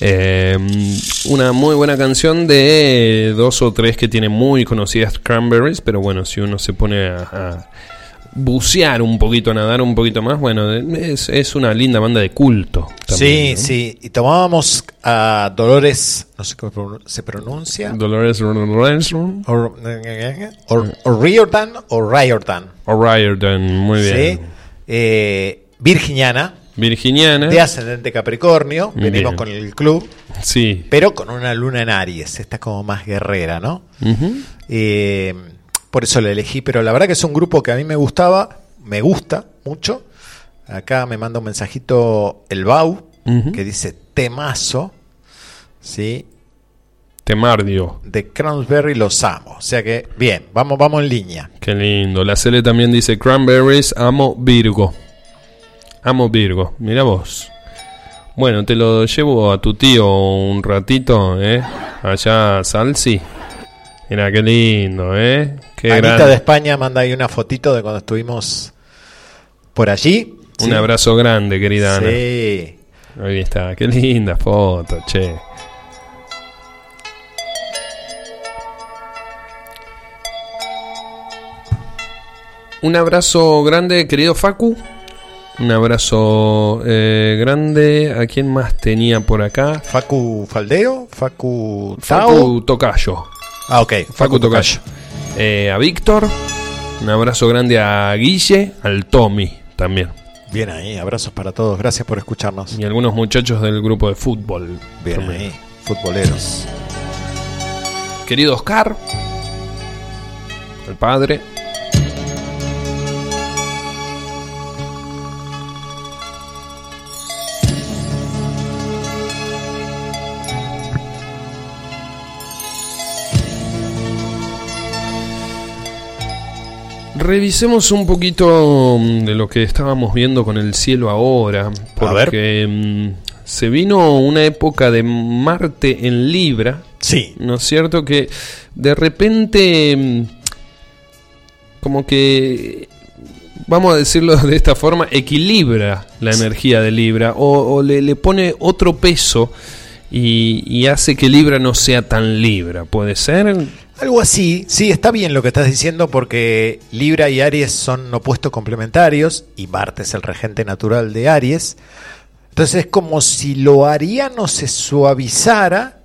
eh, una muy buena canción de dos o tres que tienen muy conocidas Cranberries, pero bueno, si uno se pone a, a bucear un poquito, nadar un poquito más, bueno, es, es una linda banda de culto. sí, también, ¿no? sí. Y tomábamos a Dolores, no sé cómo se pronuncia. Dolores Ransom O, Riordan o Riordan. o Riordan, muy bien. ¿sí? Eh, virginiana, Virginiana. de ascendente Capricornio. Bien. Venimos con el club, Sí. pero con una luna en Aries. Esta es como más guerrera, ¿no? Ujú. Eh, por eso la elegí, pero la verdad que es un grupo que a mí me gustaba, me gusta mucho. Acá me manda un mensajito el Bau, que dice temazo, ¿sí? Temardio. De Cransberry los amo. O sea que, bien, vamos, vamos en línea. Qué lindo. La Cele también dice Cranberries, amo Virgo. Amo Virgo. Mira vos. Bueno, te lo llevo a tu tío un ratito, ¿eh? Allá, Salsi. Mira, qué lindo, ¿eh? Qué Anita gran- de España manda ahí una fotito de cuando estuvimos por allí. Un Sí. abrazo grande, querida Ana. Sí. Ahí está. Qué linda foto, che. Un abrazo grande, querido Facu. Un abrazo eh, grande. ¿A quién más tenía por acá? Facu Faldeo, Facu Tao. Facu Tocayo. Ah, ok. Facu Tocayo. Eh, a Víctor. Un abrazo grande a Guille. Al Tommy también. Bien ahí, abrazos para todos. Gracias por escucharnos. Y algunos muchachos del grupo de fútbol. Bien también. ahí, futboleros. Querido Oscar, el padre. Revisemos un poquito mm, de lo que estábamos viendo con el cielo ahora, porque mm, se vino una época de Marte en Libra, Sí, ¿no es cierto? Que de repente, mm, como que, vamos a decirlo de esta forma, equilibra la energía de Libra o, o le, le pone otro peso y, y hace que Libra no sea tan Libra, ¿puede ser? Algo así. Sí, está bien lo que estás diciendo porque Libra y Aries son opuestos complementarios y Marte es el regente natural de Aries. Entonces es como si lo ariano se suavizara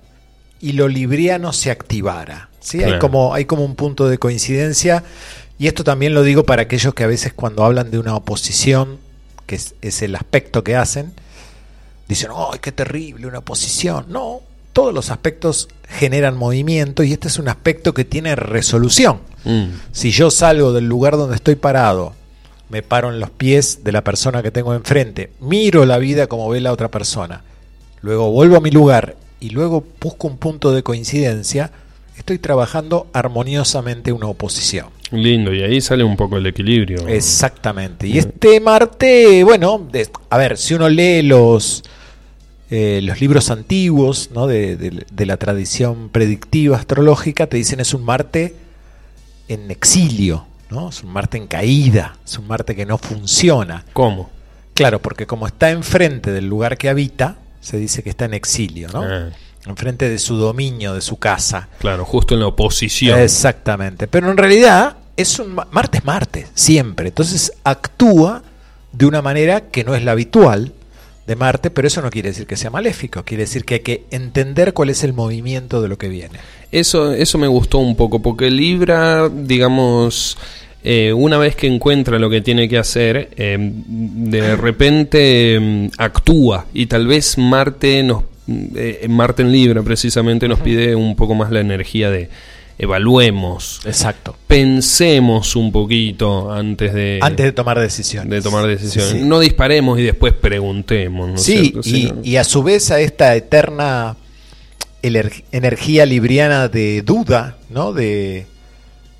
y lo libriano se activara. ¿sí? Hay, como, hay como un punto de coincidencia. Y esto también lo digo para aquellos que a veces cuando hablan de una oposición, que es, es el aspecto que hacen, dicen, ¡ay, qué terrible una oposición! No, todos los aspectos generan movimiento y este es un aspecto que tiene resolución. Mm, Si yo salgo del lugar donde estoy parado, me paro en los pies de la persona que tengo enfrente, miro la vida como ve la otra persona, luego vuelvo a mi lugar y luego busco un punto de coincidencia, estoy trabajando armoniosamente una oposición. lindo, y ahí sale un poco el equilibrio. Exactamente. Y este Marte, bueno, a ver, si uno lee los, eh, los libros antiguos ¿no? de, de- de la tradición predictiva astrológica, te dicen es un Marte en exilio, ¿no? es un Marte en caída, es un Marte que no funciona. ¿Cómo? Claro, porque como está enfrente del lugar que habita, se dice que está en exilio, ¿no? Ah, enfrente de su dominio, de su casa. claro, justo en la oposición. Exactamente. Pero en realidad es un ma- Marte es Marte, siempre. Entonces actúa de una manera que no es la habitual de Marte, pero eso no quiere decir que sea maléfico, quiere decir que hay que entender cuál es el movimiento de lo que viene. Eso, eso me gustó un poco, porque Libra, digamos, eh, una vez que encuentra lo que tiene que hacer, eh, de repente mm, actúa y tal vez Marte nos, eh, Marte en Libra precisamente nos pide un poco más la energía de evaluemos, Exacto. pensemos un poquito antes de, Antes de tomar decisiones. de tomar decisiones. Sí. No disparemos y después preguntemos. ¿no es Sí, cierto? y, a su vez a esta eterna energía libriana de duda, ¿no? De,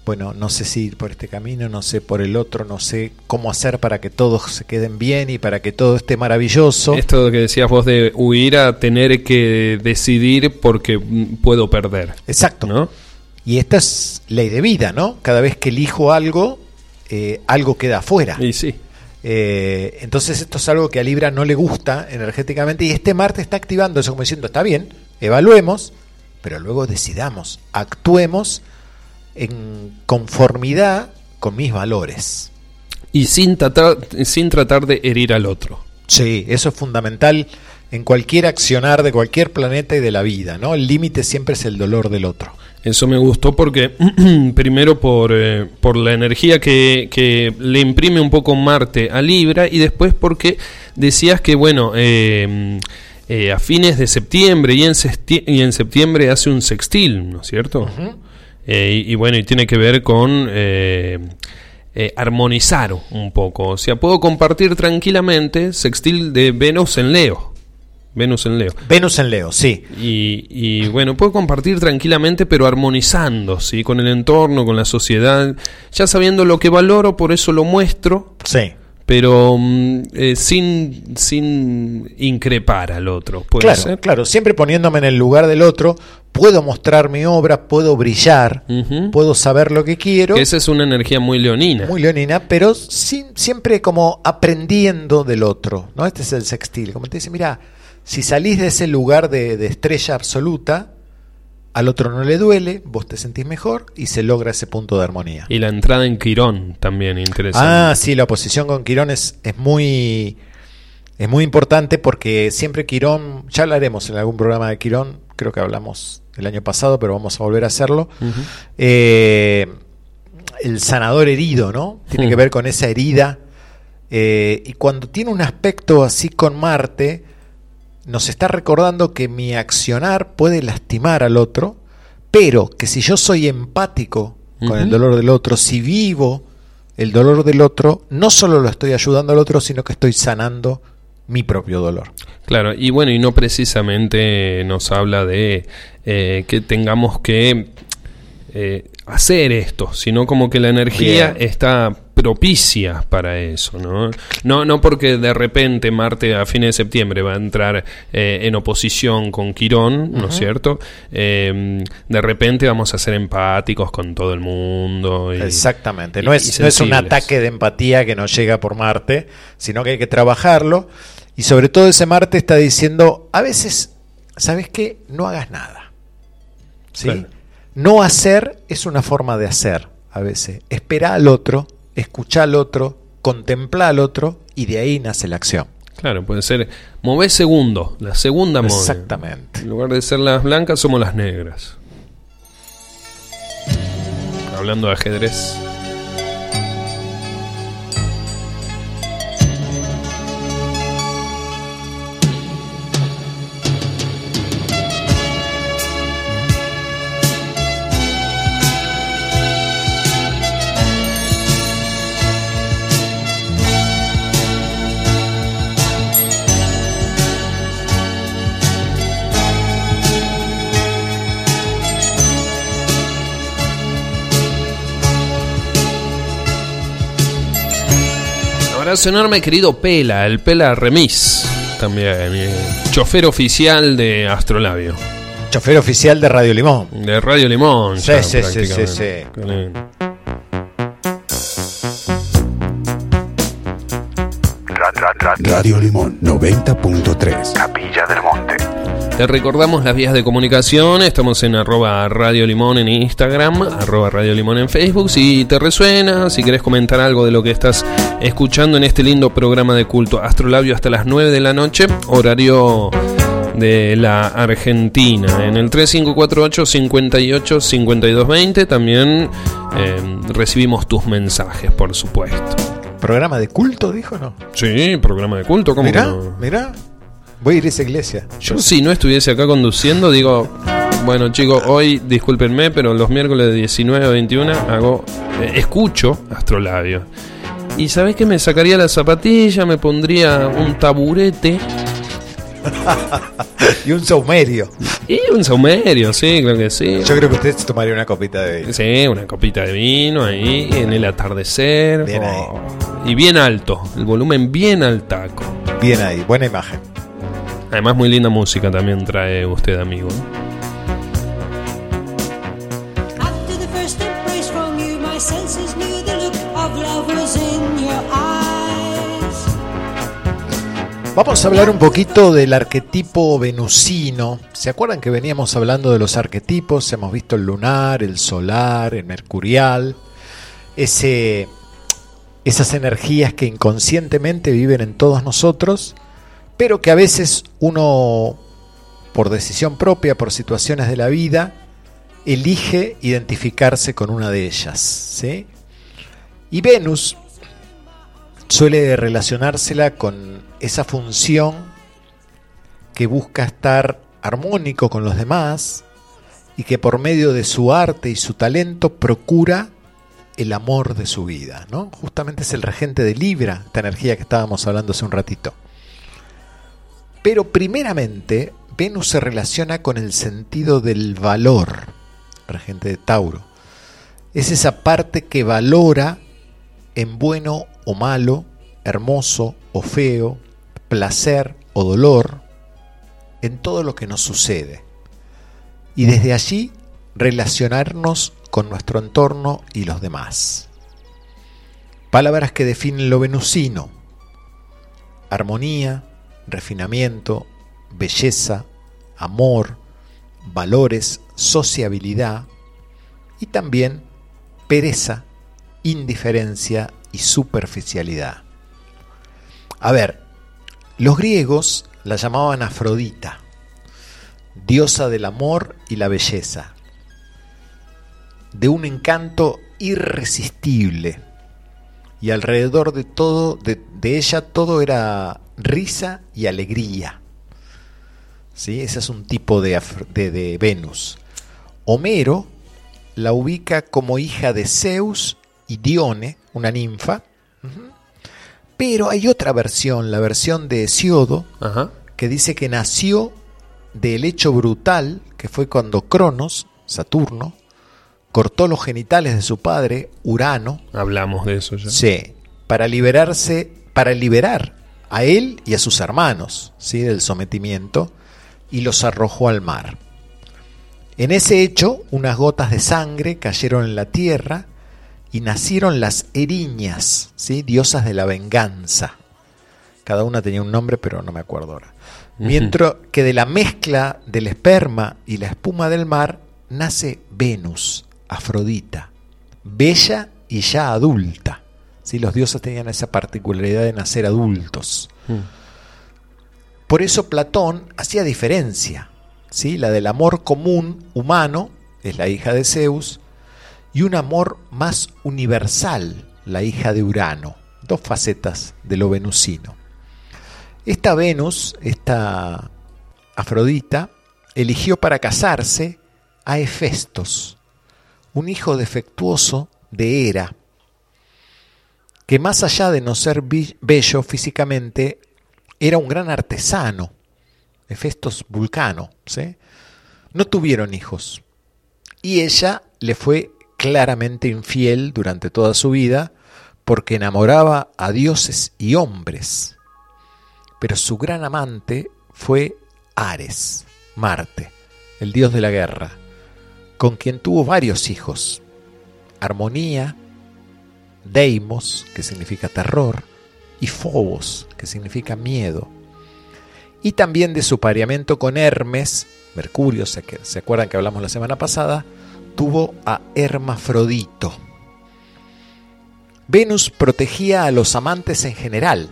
bueno, no sé si ir por este camino, no sé por el otro, no sé cómo hacer para que todos se queden bien y para que todo esté maravilloso. Esto que decías vos de huir a tener que decidir porque puedo perder. Exacto. ¿No? Y esta es ley de vida, ¿no? Cada vez que elijo algo, eh, algo queda afuera. Y sí. Eh, entonces esto es algo que a Libra no le gusta energéticamente y este Marte está activando eso como diciendo, está bien, evaluemos, pero luego decidamos, actuemos en conformidad con mis valores. Y sin tratar, sin tratar de herir al otro. Sí, eso es fundamental en cualquier accionar de cualquier planeta y de la vida, ¿no? El límite siempre es el dolor del otro. Eso me gustó porque, primero, por, eh, por la energía que, que le imprime un poco Marte a Libra, y después porque decías que, bueno, eh, eh, a fines de septiembre y en, sesti- y en septiembre hace un sextil, ¿no es cierto? Eh, y, y bueno, y tiene que ver con eh, armonizar un poco. O sea, puedo compartir tranquilamente sextil de Venus en Leo. Venus en Leo. Venus en Leo, sí. Y, y, bueno, puedo compartir tranquilamente, pero armonizando, ¿sí? Con el entorno, con la sociedad, ya sabiendo lo que valoro, por eso lo muestro, Sí. pero mm, eh, sin, sin increpar al otro. ¿Puede Claro, ser? claro, siempre poniéndome en el lugar del otro, puedo mostrar mi obra, puedo brillar, puedo saber lo que quiero. Que esa es una energía muy leonina. Muy leonina, pero sin- siempre como aprendiendo del otro, ¿no? Este es el sextil, como te dice, mira, si salís de ese lugar de, de estrella absoluta, al otro no le duele, vos te sentís mejor y se logra ese punto de armonía. Y la entrada en Quirón también interesante. Ah, sí, la oposición con Quirón es, es muy es muy importante porque siempre Quirón, ya hablaremos en algún programa de Quirón, creo que hablamos el año pasado, pero vamos a volver a hacerlo. Eh, el sanador herido, ¿no? Tiene Hmm. que ver con esa herida. eh, y cuando tiene un aspecto así con Marte, nos está recordando que mi accionar puede lastimar al otro, pero que si yo soy empático con el dolor del otro, si vivo el dolor del otro, no solo lo estoy ayudando al otro, sino que estoy sanando mi propio dolor. Claro, y bueno, y no precisamente nos habla de eh, que tengamos que eh, hacer esto, sino como que la energía Bien. está propicia para eso, ¿no? No, no porque de repente Marte a fines de septiembre va a entrar eh, en oposición con Quirón, ¿no es cierto? Eh, de repente vamos a ser empáticos con todo el mundo. y- Exactamente, no y es, no es un ataque de empatía que nos llega por Marte, sino que hay que trabajarlo. Y sobre todo ese Marte está diciendo, a veces, ¿sabes qué? No hagas nada. ¿Sí? Claro. No hacer es una forma de hacer, a veces. Espera al otro, escucha al otro, contempla al otro y de ahí nace la acción. Claro, puede ser mover segundo, la segunda moda. Exactamente. En lugar de ser las blancas, somos las negras. Hablando de ajedrez. Abrazo enorme, querido Pela, el Pela Remis. También, eh, chofer oficial de Astrolabio. Chofer oficial de Radio Limón. De Radio Limón. Sí, ya, sí, sí, sí, sí. Radio Limón 90.3. Capilla del Monte. Te recordamos las vías de comunicación. Estamos en arroba Radio Limón en Instagram, arroba Radio Limón en Facebook. Si te resuena, si querés comentar algo de lo que estás escuchando en este lindo programa de culto Astrolabio hasta las 9 de la noche, horario de la Argentina. En el 3548 58 5220 también eh, recibimos tus mensajes, por supuesto. ¿Programa de culto, dijo, no? Sí, programa de culto, ¿cómo Mirá, no? mirá. Voy a ir a esa iglesia. Yo si no estuviese acá conduciendo, digo, bueno chicos, hoy discúlpenme, pero los miércoles de 19 a 21 hago, eh, escucho Astrolabio. Y sabes que me sacaría la zapatilla, me pondría un taburete Y un saumerio. y un saumerio, sí, creo que sí. Yo creo que usted tomaría una copita de vino. Sí, una copita de vino ahí en el atardecer. Bien ahí. oh, y bien alto, el volumen bien altaco. Bien ahí, buena imagen. Además muy linda música también trae usted, amigo. Vamos a hablar un poquito del arquetipo venusino. ¿Se acuerdan que veníamos hablando de los arquetipos? Hemos visto el lunar, el solar, el mercurial. Ese, esas energías que inconscientemente viven en todos nosotros, pero que a veces uno, por decisión propia, por situaciones de la vida, elige identificarse con una de ellas. ¿sí? Y Venus suele relacionársela con esa función que busca estar armónico con los demás y que por medio de su arte y su talento procura el amor de su vida, ¿no? Justamente es el regente de Libra, esta energía que estábamos hablando hace un ratito. Pero primeramente, Venus se relaciona con el sentido del valor, regente de Tauro. Es esa parte que valora en bueno o malo, hermoso o feo, placer o dolor, en todo lo que nos sucede. Y desde allí relacionarnos con nuestro entorno y los demás. Palabras que definen lo venusino. Armonía, refinamiento, belleza, amor, valores, sociabilidad y también pereza, indiferencia y superficialidad. A ver, los griegos la llamaban Afrodita, diosa del amor y la belleza, de un encanto irresistible, y alrededor de todo, de, ella todo era risa y alegría. ¿Sí? Ese es un tipo de, Venus. Homero la ubica como hija de Zeus y Dione, una ninfa. Pero hay otra versión, la versión de Hesiodo, Ajá. que dice que nació del hecho brutal que fue cuando Cronos, Saturno, cortó los genitales de su padre, Urano, Hablamos de eso ya. Sí, para liberarse, para liberar a él y a sus hermanos, ¿sí? del sometimiento y los arrojó al mar. En ese hecho, unas gotas de sangre cayeron en la tierra y nacieron las eriñas, ¿sí? diosas de la venganza. Cada una tenía un nombre, pero no me acuerdo ahora. Mientras que de la mezcla del esperma y la espuma del mar nace Venus, Afrodita, bella y ya adulta. ¿sí? Los dioses tenían esa particularidad de nacer adultos. Por eso Platón hacía diferencia. ¿sí? La del amor común humano, es la hija de Zeus, y un amor más universal, la hija de Urano. Dos facetas de lo venusino. Esta Venus, esta Afrodita, eligió para casarse a Hefestos, un hijo defectuoso de Hera, que más allá de no ser bello físicamente, era un gran artesano, Hefestos Vulcano, ¿sí? No tuvieron hijos. Y ella le fue claramente infiel durante toda su vida porque enamoraba a dioses y hombres. Pero su gran amante fue Ares, Marte, el dios de la guerra, con quien tuvo varios hijos. Armonía, Deimos, que significa terror, y Phobos, que significa miedo. Y también de su pareamiento con Hermes, Mercurio, se, acuerdan que hablamos la semana pasada, tuvo a Hermafrodito. Venus protegía a los amantes en general,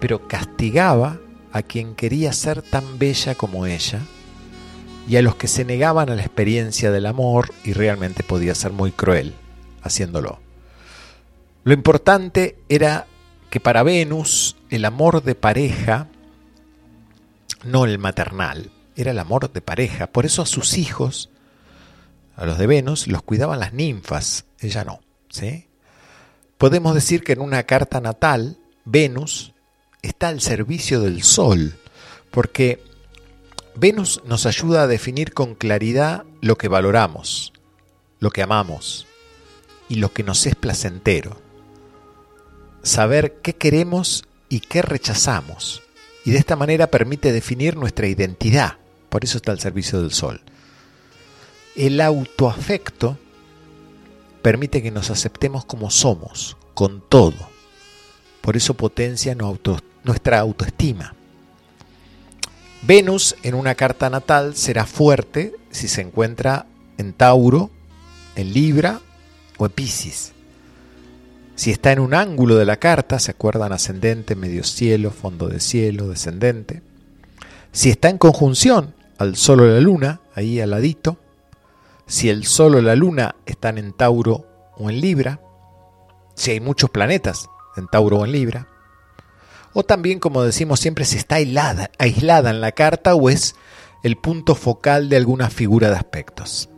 pero castigaba a quien quería ser tan bella como ella y a los que se negaban a la experiencia del amor y realmente podía ser muy cruel haciéndolo. Lo importante era que para Venus el amor de pareja, no el maternal, era el amor de pareja. Por eso a sus hijos, a los de Venus, los cuidaban las ninfas, ella no. ¿sí? Podemos decir que en una carta natal, Venus está al servicio del Sol, porque Venus nos ayuda a definir con claridad lo que valoramos, lo que amamos y lo que nos es placentero. Saber qué queremos y qué rechazamos. Y de esta manera permite definir nuestra identidad. Por eso está al servicio del Sol. El autoafecto permite que nos aceptemos como somos, con todo. Por eso potencia nuestra autoestima. Venus en una carta natal será fuerte si se encuentra en Tauro, en Libra o en Piscis. Si está en un ángulo de la carta, se acuerdan ascendente, medio cielo, fondo de cielo, descendente. Si está en conjunción al Sol o la Luna, ahí al ladito. Si el Sol o la Luna están en Tauro o en Libra. Si hay muchos planetas en Tauro o en Libra. O también, como decimos siempre, si está aislada, aislada en la carta o es el punto focal de alguna figura de aspectos.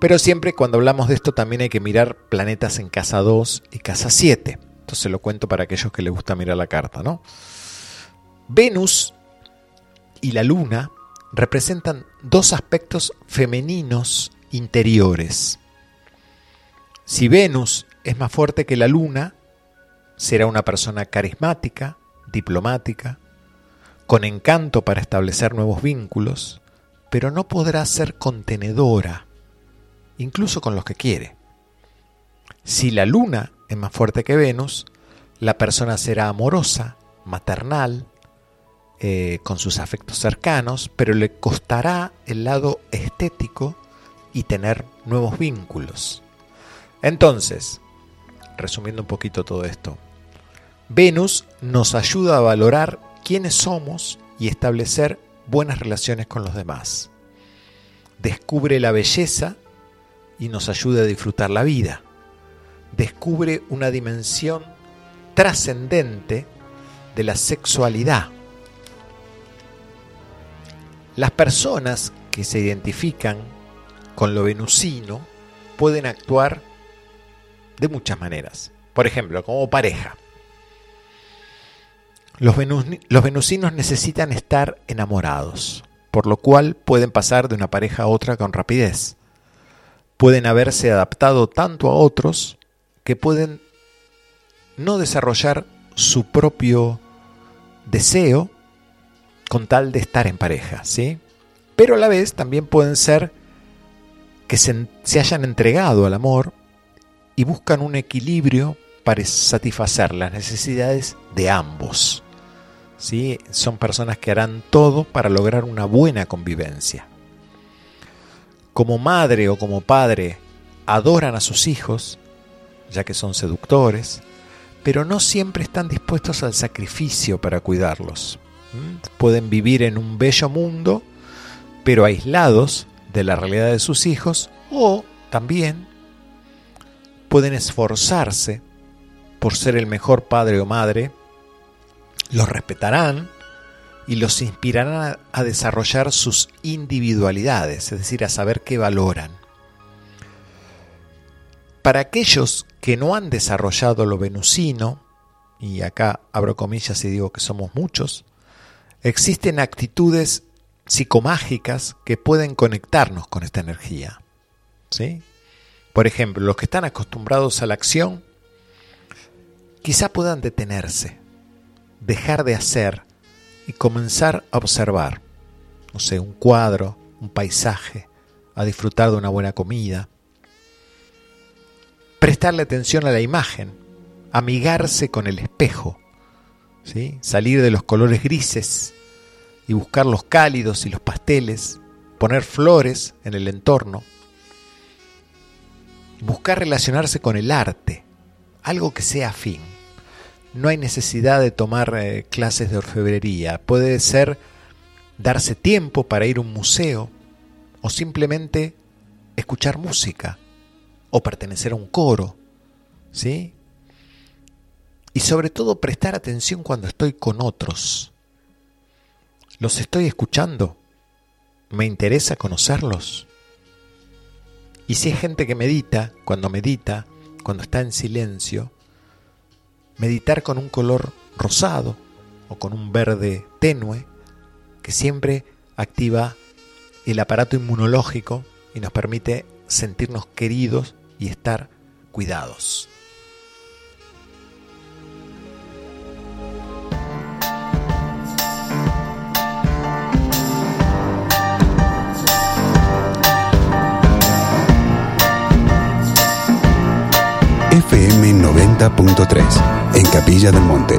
Pero siempre cuando hablamos de esto también hay que mirar planetas en casa 2 y casa 7. Entonces lo cuento para aquellos que les gusta mirar la carta, ¿no? Venus y la Luna representan dos aspectos femeninos interiores. Si Venus es más fuerte que la Luna, será una persona carismática, diplomática, con encanto para establecer nuevos vínculos, pero no podrá ser contenedora, incluso con los que quiere. Si la Luna es más fuerte que Venus, la persona será amorosa, maternal, eh, con sus afectos cercanos, pero le costará el lado estético y tener nuevos vínculos. Entonces, resumiendo un poquito todo esto, Venus nos ayuda a valorar quiénes somos y establecer buenas relaciones con los demás. Descubre la belleza y nos ayuda a disfrutar la vida. Descubre una dimensión trascendente de la sexualidad. Las personas que se identifican con lo venusino pueden actuar de muchas maneras. Por ejemplo, como pareja. Los, venus- venusinos necesitan estar enamorados, por lo cual pueden pasar de una pareja a otra con rapidez. Pueden haberse adaptado tanto a otros que pueden no desarrollar su propio deseo con tal de estar en pareja, ¿sí? Pero a la vez también pueden ser que se, hayan entregado al amor y buscan un equilibrio para satisfacer las necesidades de ambos. ¿sí? Son personas que harán todo para lograr una buena convivencia. Como madre o como padre adoran a sus hijos, ya que son seductores, pero no siempre están dispuestos al sacrificio para cuidarlos. Pueden vivir en un bello mundo, pero aislados de la realidad de sus hijos, o también pueden esforzarse por ser el mejor padre o madre, los respetarán y los inspirarán a, desarrollar sus individualidades, es decir, a saber qué valoran. Para aquellos que no han desarrollado lo venusino, y acá abro comillas y digo que somos muchos, existen actitudes psicomágicas que pueden conectarnos con esta energía. ¿sí? Por ejemplo, los que están acostumbrados a la acción, quizá puedan detenerse, dejar de hacer y comenzar a observar, no sé, un cuadro, un paisaje, a disfrutar de una buena comida, prestarle atención a la imagen, amigarse con el espejo, ¿sí? salir de los colores grises y buscar los cálidos y los pasteles, poner flores en el entorno, buscar relacionarse con el arte, algo que sea afín. No hay necesidad de tomar eh, clases de orfebrería, puede ser darse tiempo para ir a un museo o simplemente escuchar música o pertenecer a un coro, ¿sí? Y sobre todo prestar atención cuando estoy con otros. ¿Los estoy escuchando? ¿Me interesa conocerlos? Y si es gente que medita, cuando medita, cuando está en silencio, meditar con un color rosado o con un verde tenue que siempre activa el aparato inmunológico y nos permite sentirnos queridos y estar cuidados. FM 90.3. en Capilla del Monte.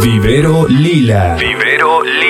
Vivero Lila. Vivero Lila.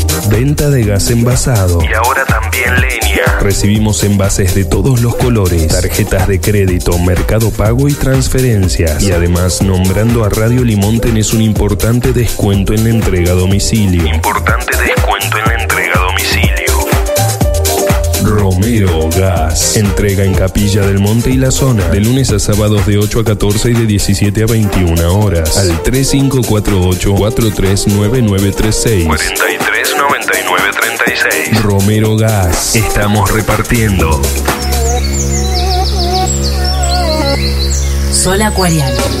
Venta de gas envasado. Y ahora también leña. Recibimos envases de todos los colores, tarjetas de crédito, mercado pago y transferencias. Y además, nombrando a Radio Limón tenés un importante descuento en la entrega a domicilio. Importante descuento en la entrega a domicilio. Romero Gas. Entrega en Capilla del Monte y la zona. De lunes a sábados de 8 a 14 y de 17 a 21 horas. Al 3548-439936. 439936. Romero Gas. Estamos repartiendo. Sol Acuariano.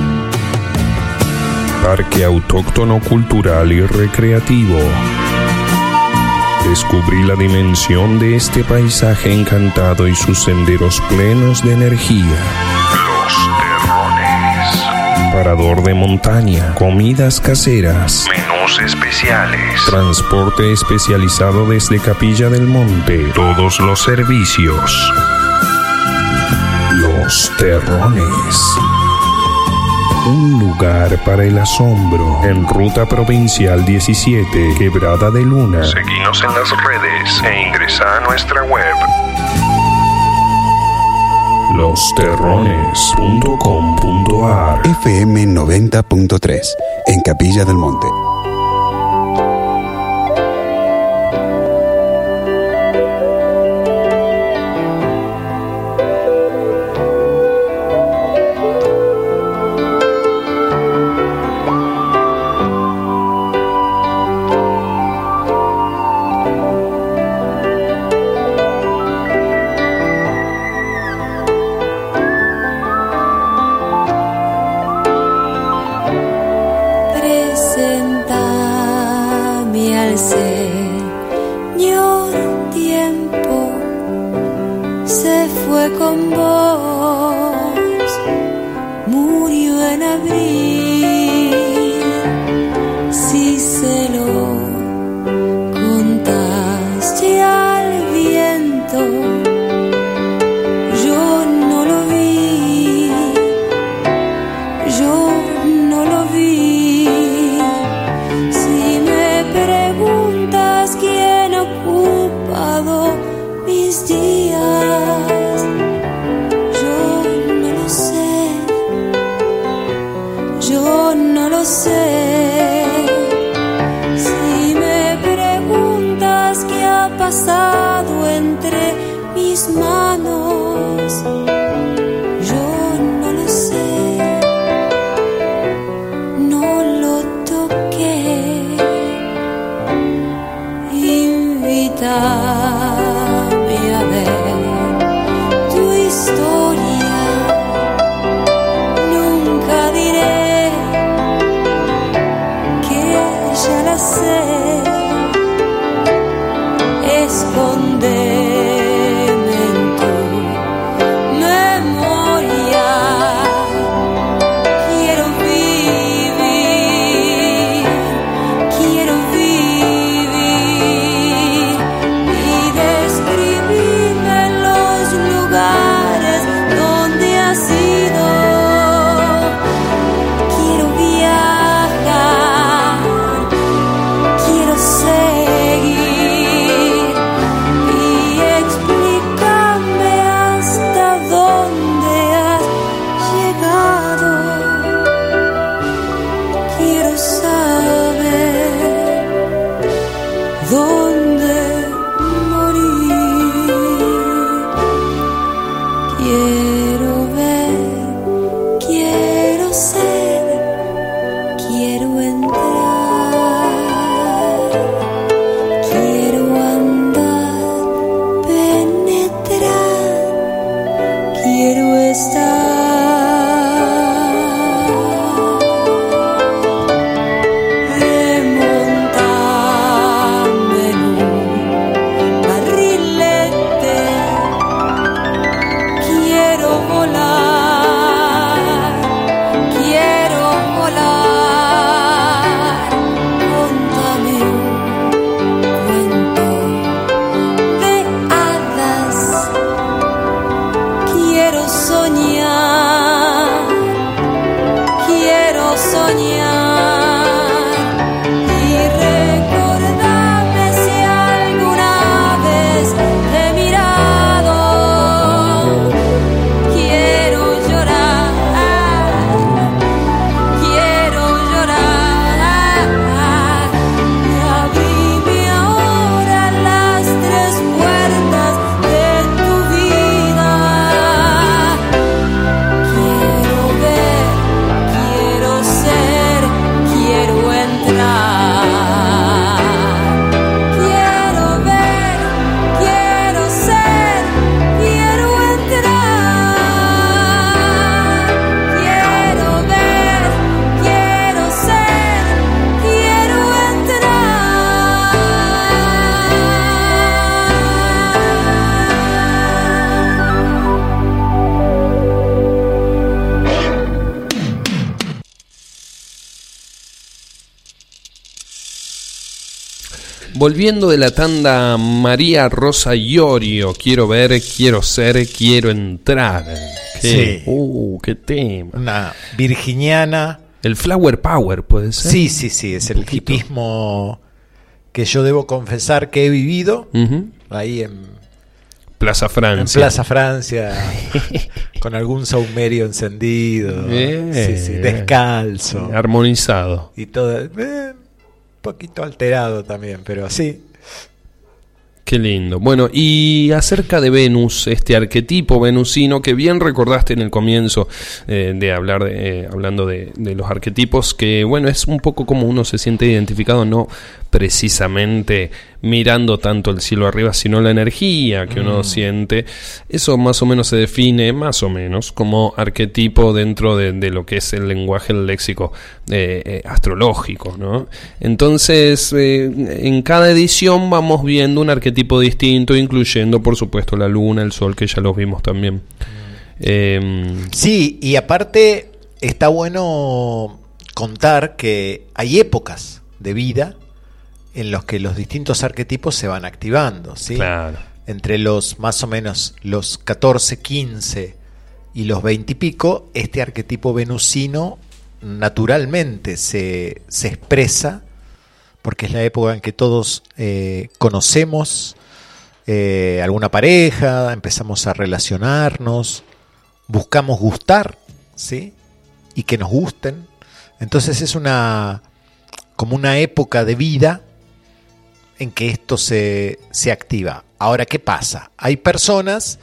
parque autóctono cultural y recreativo. Descubrí la dimensión de este paisaje encantado y sus senderos plenos de energía. Los terrones. Parador de montaña, comidas caseras, menús especiales, transporte especializado desde Capilla del Monte, todos los servicios. Los terrones. Un lugar para el asombro. En Ruta Provincial 17, Quebrada de Luna. Seguimos en las redes e ingresa a nuestra web. Losterrones.com.ar FM 90.3 en Capilla del Monte. Volviendo de la tanda María Rosa Iorio, quiero ver, quiero ser, quiero entrar. Qué, Sí. Uh, qué tema. Una virginiana. El Flower Power, puede ser. Sí, sí, sí, es el hipismo que yo debo confesar que he vivido Ujú. ahí en, Plaza en Francia. Plaza Francia, con algún saumerio encendido, Bien. sí, sí, descalzo Armonizado. y todo, eh, un poquito alterado también, pero sí. Qué lindo. Bueno, y acerca de Venus, este arquetipo venusino que bien recordaste en el comienzo eh, de hablar, de, eh, hablando de, de los arquetipos, que bueno, es un poco como uno se siente identificado, no precisamente mirando tanto el cielo arriba, sino la energía que uno Mm. siente. Eso más o menos se define, más o menos, como arquetipo dentro de, de lo que es el lenguaje, el léxico eh, eh, astrológico, ¿no? Entonces, eh, en cada edición vamos viendo un arquetipo distinto, incluyendo, por supuesto, la luna, el sol, que ya los vimos también. Em, Sí, y aparte está bueno contar que hay épocas de vida en los que los distintos arquetipos se van activando, ¿sí? Claro. Entre los más o menos los 14, 15 y los 20 y pico, este arquetipo venusino naturalmente se, se expresa porque es la época en que todos eh, conocemos eh, alguna pareja, empezamos a relacionarnos, buscamos gustar, ¿sí? Y que nos gusten. Entonces es una como una época de vida en que esto se, se activa. Ahora, ¿qué pasa? Hay personas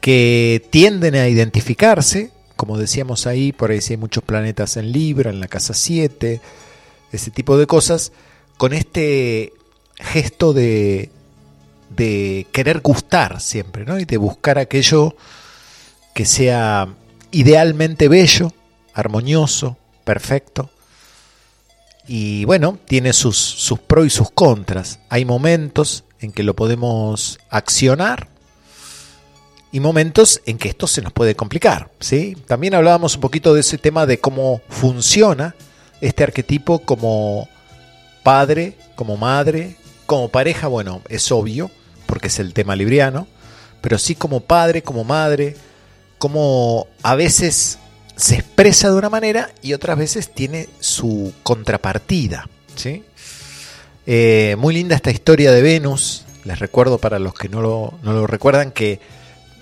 que tienden a identificarse, como decíamos ahí, por ahí sí hay muchos planetas en Libra, en la casa 7, ese tipo de cosas, con este gesto de, de querer gustar siempre, ¿no? Y de buscar aquello que sea idealmente bello, armonioso, perfecto. Y bueno, tiene sus, sus pros y sus contras. Hay momentos en que lo podemos accionar y momentos en que esto se nos puede complicar. ¿sí? También hablábamos un poquito de ese tema de cómo funciona este arquetipo como padre, como madre, como pareja. Bueno, es obvio, porque es el tema libriano, pero sí como padre, como madre, como a veces se expresa de una manera y otras veces tiene su contrapartida. ¿sí? Eh, muy linda esta historia de Venus. Les recuerdo para los que no lo, no lo recuerdan que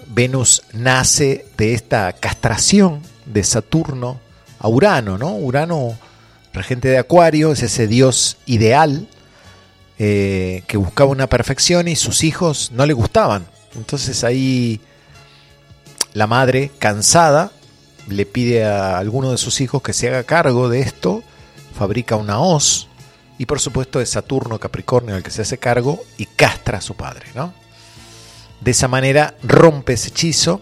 Venus nace de esta castración de Saturno a Urano, ¿no? Urano, regente de Acuario, es ese dios ideal eh, que buscaba una perfección y sus hijos no le gustaban. Entonces ahí la madre, cansada, le pide a alguno de sus hijos que se haga cargo de esto, fabrica una hoz y por supuesto es Saturno Capricornio el que se hace cargo y castra a su padre, ¿no? De esa manera rompe ese hechizo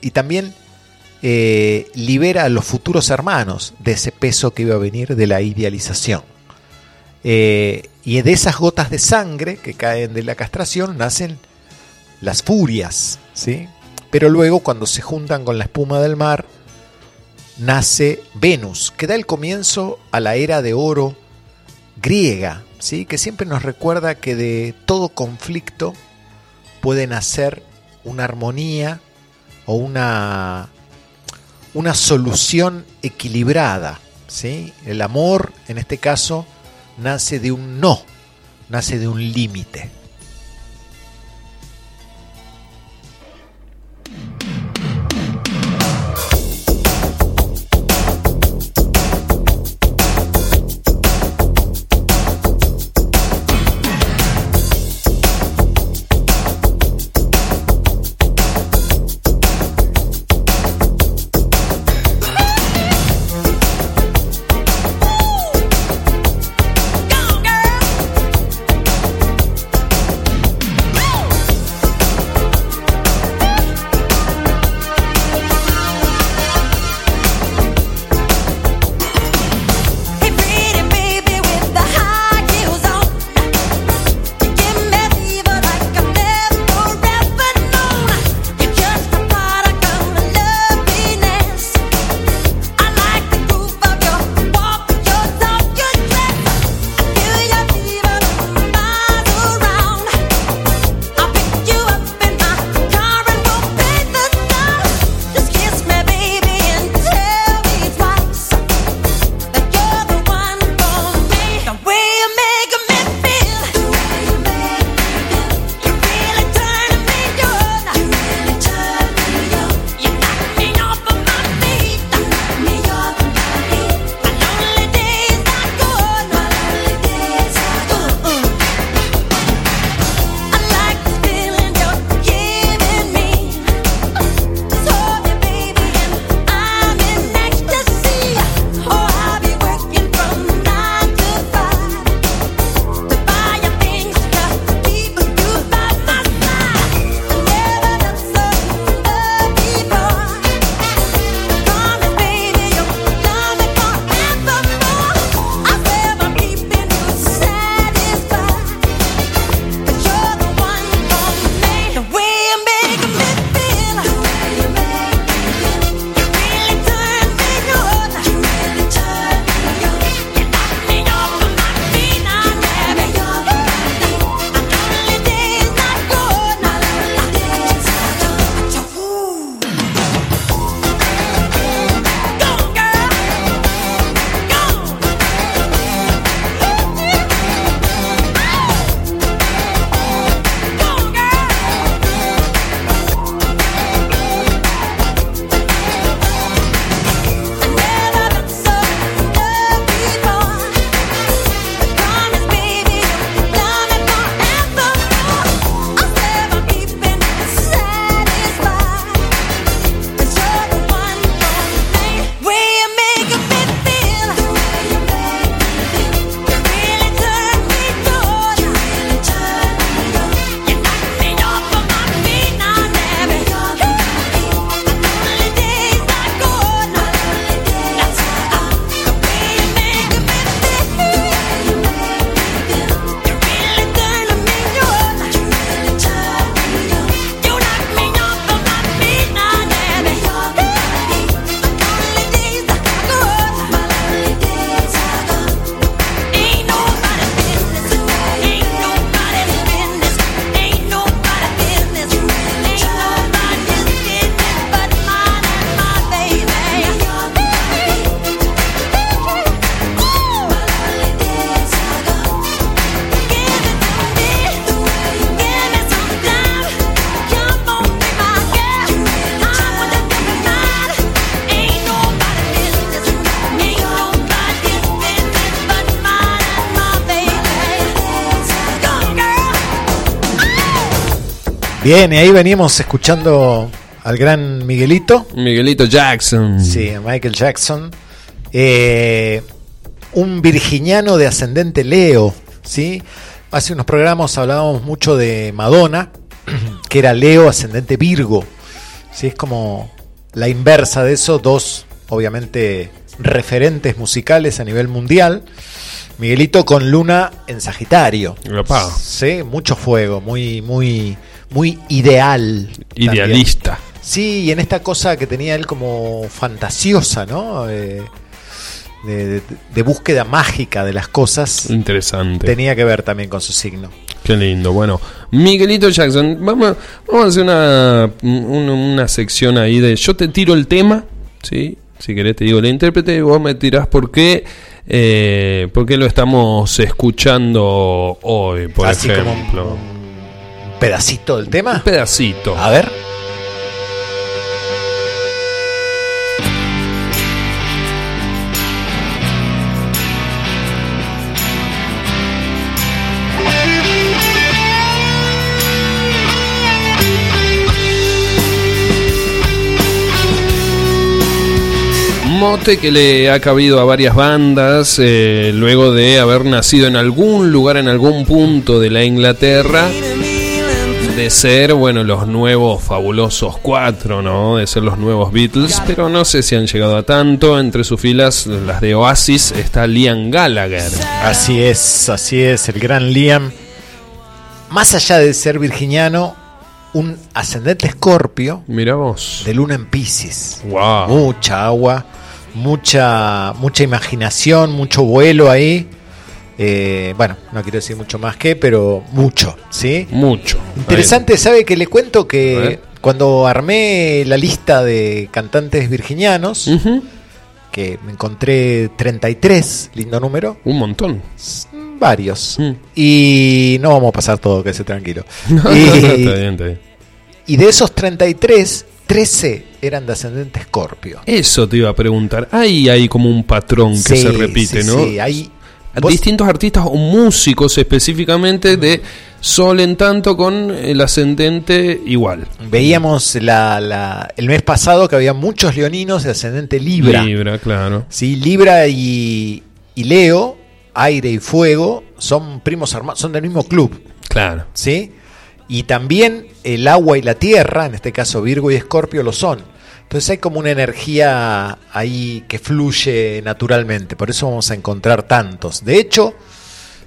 y también eh, libera a los futuros hermanos de ese peso que iba a venir de la idealización. Eh, y de esas gotas de sangre que caen de la castración nacen las furias, ¿sí? Pero luego cuando se juntan con la espuma del mar, nace Venus, que da el comienzo a la era de oro griega, ¿sí? que siempre nos recuerda que de todo conflicto puede nacer una armonía o una, una solución equilibrada. ¿sí? El amor, en este caso, nace de un no, nace de un límite. Bien, y ahí venimos escuchando al gran Miguelito. Miguelito Jackson. Sí, Michael Jackson. Eh, un virginiano de ascendente Leo, ¿sí? Hace unos programas hablábamos mucho de Madonna, que era Leo ascendente Virgo. ¿sí? Es como la inversa de eso, dos, obviamente, referentes musicales a nivel mundial. Miguelito con Luna en Sagitario. Sí, mucho fuego, muy, muy, muy ideal. también. Idealista. Sí, y en esta cosa que tenía él como fantasiosa, ¿no? Eh, de, de- de búsqueda mágica de las cosas, Interesante. tenía que ver también con su signo. Qué lindo. Bueno, Miguelito Jackson, vamos, vamos a hacer una, una, una sección ahí de yo te tiro el tema, ¿sí? Si querés te digo el intérprete y vos me tirás por qué, eh, por qué lo estamos escuchando hoy, por Así ejemplo. Pedacito del tema. Un pedacito. A ver. Mote que le ha cabido a varias bandas eh, luego de haber nacido en algún lugar, en algún punto de la Inglaterra, de ser, bueno, los nuevos fabulosos cuatro, ¿no? De ser los nuevos Beatles, pero no sé si han llegado a tanto. Entre sus filas, las de Oasis, está Liam Gallagher. Así es, así es, el gran Liam. Más allá de ser virginiano, un ascendente escorpio Mira vos. de luna en Pisces. Wow. Mucha agua, mucha, mucha imaginación, mucho vuelo ahí. Eh, bueno, no quiero decir mucho más que, pero mucho, ¿sí? Mucho. Interesante, ¿sabe que le cuento que cuando armé la lista de cantantes virginianos, que me encontré 33, lindo número, Un montón. varios. Mm. Y no vamos a pasar todo, que se tranquilo. No, y, está bien, está bien. y de esos 33, 13 eran de ascendente escorpio. Eso te iba a preguntar. Ahí hay como un patrón que Sí, se repite, sí, ¿no? sí, hay- vos- Distintos artistas o músicos específicamente de Sol en tanto con el ascendente igual. Veíamos la, la- el mes pasado que había muchos leoninos de ascendente Libra. Libra, claro. Sí, Libra y, y Leo, aire y fuego, son primos hermanos, son del mismo club. Claro. ¿sí? Y también el agua y la tierra, en este caso Virgo y Escorpio, lo son. Entonces hay como una energía ahí que fluye naturalmente, por eso vamos a encontrar tantos. De hecho,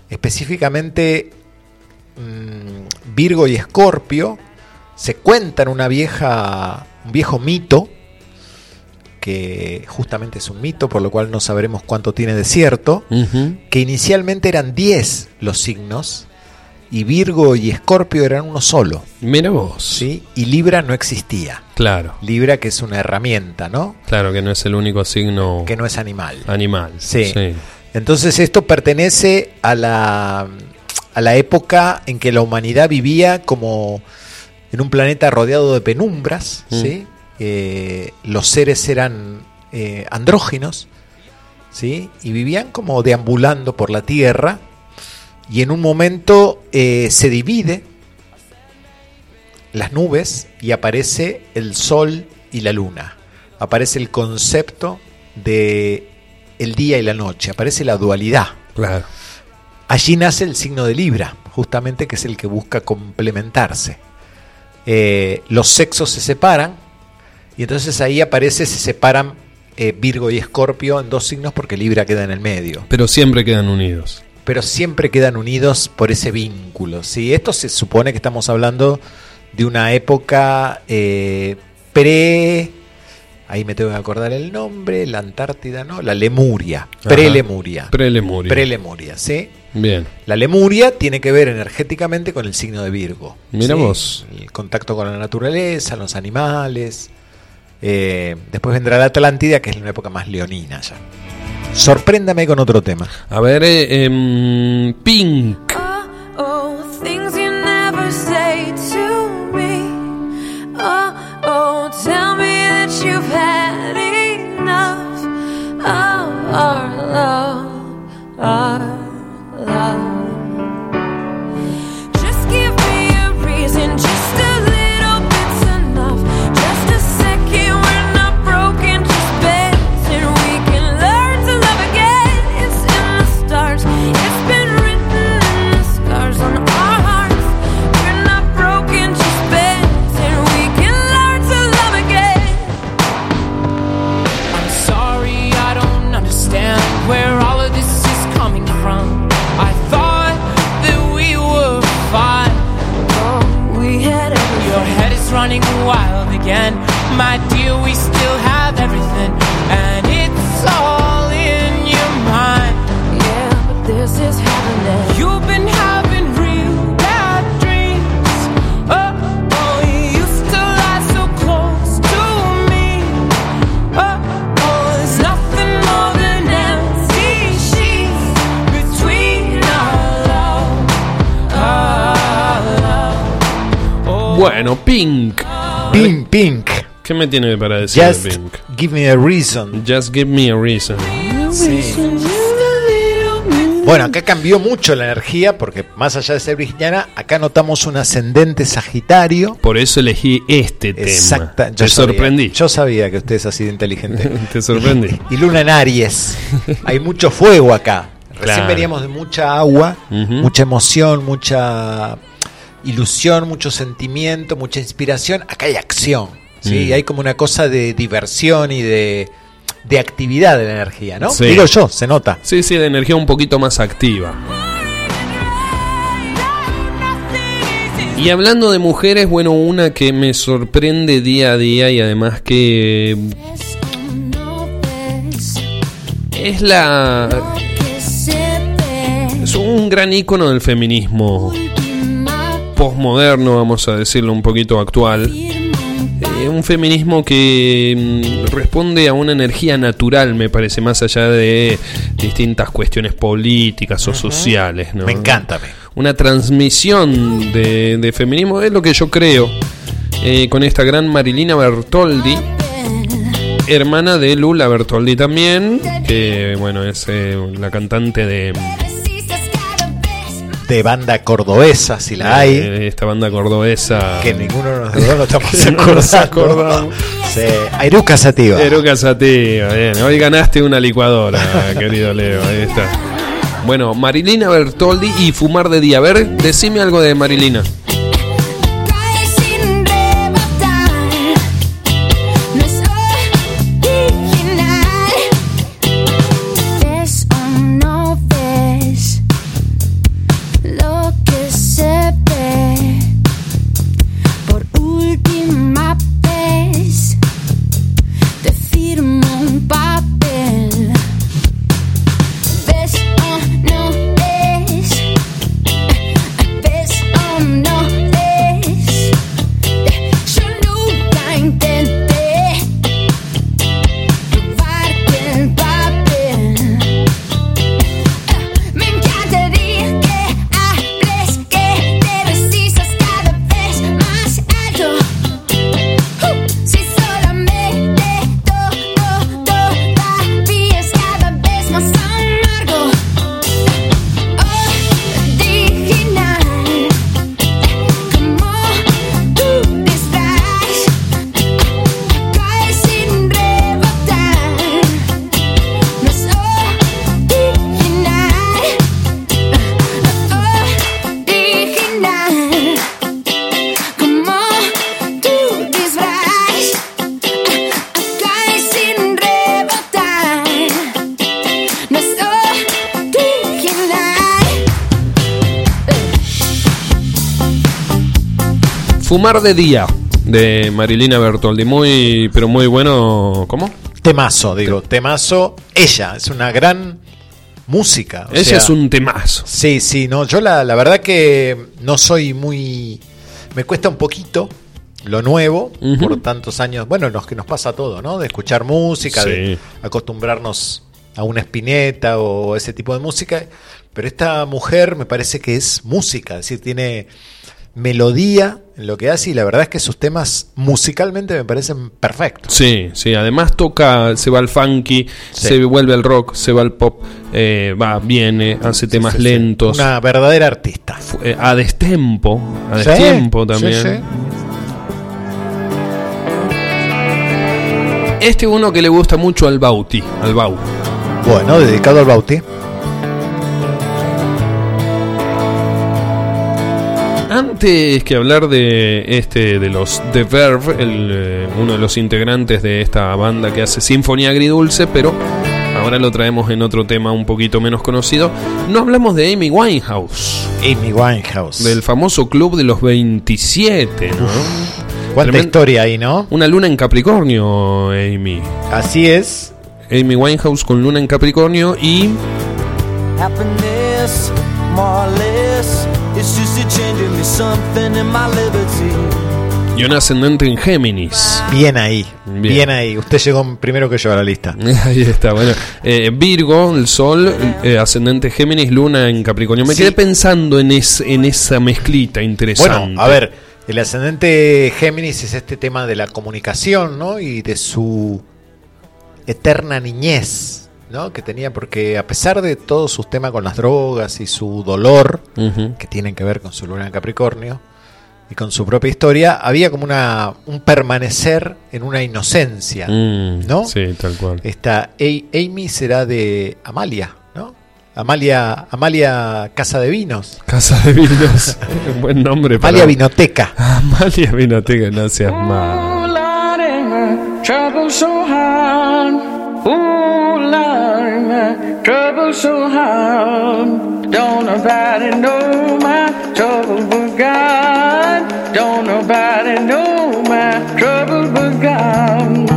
específicamente mm, Virgo y Escorpio se cuentan una vieja, un viejo mito, que justamente es un mito, por lo cual no sabremos cuánto tiene de cierto, que inicialmente eran 10 los signos y Virgo y Escorpio eran uno solo, Mira vos. ¿sí? Y Libra no existía. Claro. Libra que es una herramienta, ¿no? Claro que no es el único signo Que no es animal. animal. Sí. Entonces esto pertenece a la, a la época en que la humanidad vivía como en un planeta rodeado de penumbras, Mm. ¿sí? Eh, los seres eran eh, andróginos, ¿sí? Y vivían como deambulando por la Tierra y en un momento eh, se divide las nubes y aparece el Sol y la Luna. Aparece el concepto de el día y la noche, aparece la dualidad. Claro. Allí nace el signo de Libra, justamente que es el que busca complementarse. Eh, los sexos se separan y entonces ahí aparece, se separan eh, Virgo y Escorpio en dos signos porque Libra queda en el medio. Pero siempre quedan unidos. Pero siempre quedan unidos por ese vínculo. ¿sí? Esto se supone que estamos hablando de una época eh, pre... Ahí me tengo que acordar el nombre, la Antártida, ¿no? La Lemuria, pre-Lemuria. Prelemuria. Pre-Lemuria, ¿sí? Bien. La Lemuria tiene que ver energéticamente con el signo de Virgo. Mira ¿sí? vos. El contacto con la naturaleza, los animales. Eh, después vendrá la Atlántida, que es una época más leonina ya. Sorpréndame con otro tema. A ver, eh, em, Pink. Pink. ¿Qué me tiene para decir Just de Pink? give me a reason. Just give me a reason. Bueno, acá cambió mucho la energía porque más allá de ser virginiana, acá notamos un ascendente sagitario. Por eso elegí este Exacta. tema. yo Te sabía. sorprendí. Yo sabía que usted es así de inteligente. Te sorprendí. y Luna en Aries. Hay mucho fuego acá. Recién Claro. veníamos de mucha agua, mucha emoción, mucha ilusión, mucho sentimiento, mucha inspiración. Acá hay acción. ¿sí? Mm. Hay como una cosa de diversión y de, de actividad de la energía, ¿no? Sí. Digo yo, se nota. Sí, sí, de energía un poquito más activa. Y hablando de mujeres, bueno, una que me sorprende día a día y además que es la es un gran icono del feminismo posmoderno, vamos a decirlo un poquito actual. Eh, un feminismo que mm, responde a una energía natural, me parece, más allá de distintas cuestiones políticas o sociales. ¿no? Me encanta. Una transmisión de, de feminismo, es lo que yo creo, eh, con esta gran Marilina Bertoldi, hermana de Lula Bertoldi también, que bueno, es eh, la cantante de, De banda cordobesa, si la hay. de esta banda cordobesa. que ninguno de los dos no estamos Que no nos acordando. acordamos. Sí. Airuca Sativa. Eruca Sativa, bien. Hoy ganaste una licuadora, querido Leo. Ahí está. Bueno, Marilina Bertoldi y Fumar de Día. A ver, decime algo de Marilina. Fumar de Día, de Marilina Bertoldi. Muy, pero muy bueno. ¿Cómo? Temazo, digo, temazo. Ella es una gran música. o sea, es un temazo. Sí, sí, no, yo la, la verdad que no soy muy... Me cuesta un poquito lo nuevo, por tantos años, bueno, los que nos pasa todo, ¿no? De escuchar música, de acostumbrarnos a una espineta o ese tipo de música, pero esta mujer me parece que es música, es decir, tiene melodía en lo que hace y la verdad es que sus temas musicalmente me parecen perfectos. Sí, sí, además toca, se va al funky, Sí. se vuelve al rock, se va al pop, eh, va, viene, hace temas Sí, sí. lentos, Una verdadera artista. eh, a destempo, a destempo también. Este uno que le gusta mucho al Bauti, al Bau. Bueno, dedicado al Bauti. Antes que hablar de este de los The Verve, el, eh, uno de los integrantes de esta banda que hace Sinfonía Agridulce, pero ahora lo traemos en otro tema un poquito menos conocido, no hablamos de Amy Winehouse, Amy Winehouse. del famoso club de los 27, ¿no? Cuánta historia ahí, ¿no? Una luna en Capricornio, Amy. Así es. Amy Winehouse con luna en Capricornio y Happiness, y un ascendente en Géminis. Bien ahí. Bien. Bien, ahí. Usted llegó primero que yo a la lista. Ahí está, bueno. Eh, Virgo, el Sol, eh, ascendente Géminis, Luna en Capricornio. Me Sí. quedé pensando en, es- en esa mezclita interesante. Bueno, a ver, el ascendente Géminis es este tema de la comunicación, ¿no? Y de su eterna niñez, ¿no? Que tenía, porque a pesar de todos sus temas con las drogas y su dolor, que tienen que ver con su luna en Capricornio y con su propia historia, había como una un permanecer en una inocencia, Mm, ¿no? Sí, tal cual. Esta Amy será de Amalia, ¿no? Amalia, Amalia Casa de Vinos. Casa de Vinos. Un buen nombre para. Amalia Vinoteca. Amalia Vinoteca, no seas mal. Trouble so hard. Don't nobody know my trouble but God. Don't nobody know my trouble but God.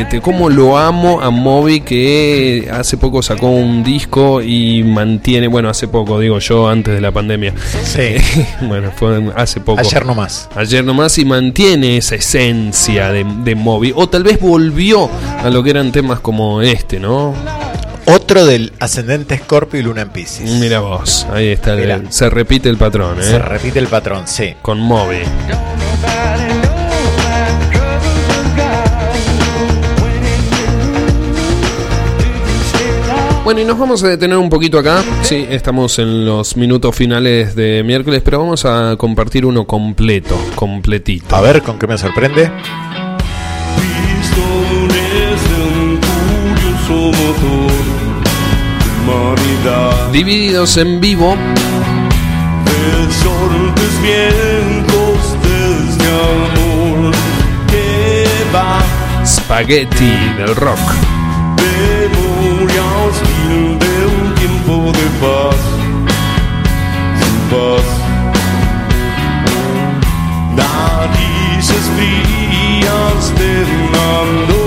Este, cómo lo amo a Moby que hace poco sacó un disco y mantiene, bueno, hace poco digo yo, antes de la pandemia. Sí. bueno, fue hace poco. Ayer nomás. Ayer nomás y mantiene esa esencia de, de Moby. O tal vez volvió a lo que eran temas como este, ¿no? Otro del ascendente Escorpio y Luna en Pisces. Mira vos, ahí está, el- se repite el patrón, ¿eh? Se repite el patrón, sí. Con Moby. Bueno, y nos vamos a detener un poquito acá. Sí, estamos en los minutos finales de miércoles, pero vamos a compartir uno completo, completito. A ver, ¿con qué me sorprende? Divididos en vivo, Spaghetti del rock. Tiempo de paz Sin paz Narices frías de una noche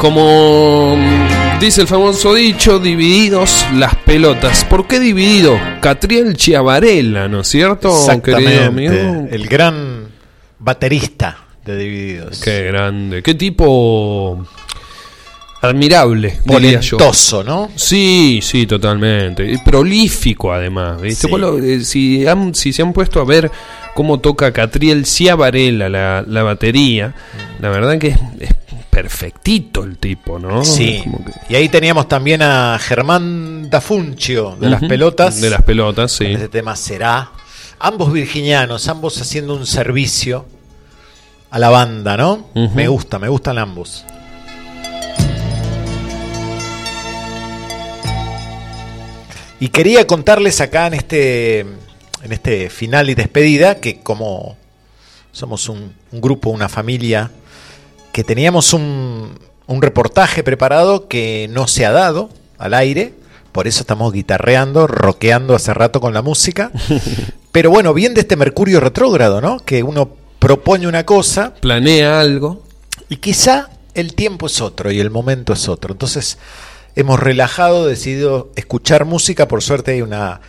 como dice el famoso dicho, divididos las pelotas. ¿Por qué dividido? Catriel Chiavarella, ¿no es cierto, querido amigo? El gran baterista de Divididos. Qué grande, qué tipo admirable. Polentoso, ¿no? Sí, sí, totalmente. Y prolífico además, ¿viste? Sí. Vos lo- eh, si, han- si se han puesto a ver cómo toca Catriel Ciavarella la, la batería, la verdad que es, es perfectito el tipo, ¿no? Sí. Que- Y ahí teníamos también a Germán Dafuncio de las pelotas. De las pelotas, sí. Este tema será. Ambos virginianos, ambos haciendo un servicio a la banda, ¿no? Me gusta, me gustan ambos. Y quería contarles acá en este, en este final y despedida que como somos un, un grupo, una familia, que teníamos un, un reportaje preparado que no se ha dado al aire, por eso estamos guitarreando, rockeando hace rato con la música. Pero bueno, bien de este Mercurio retrógrado, ¿no? Que uno propone una cosa Planea algo. y quizá el tiempo es otro y el momento es otro. Entonces hemos relajado, decidido escuchar música. Por suerte hay una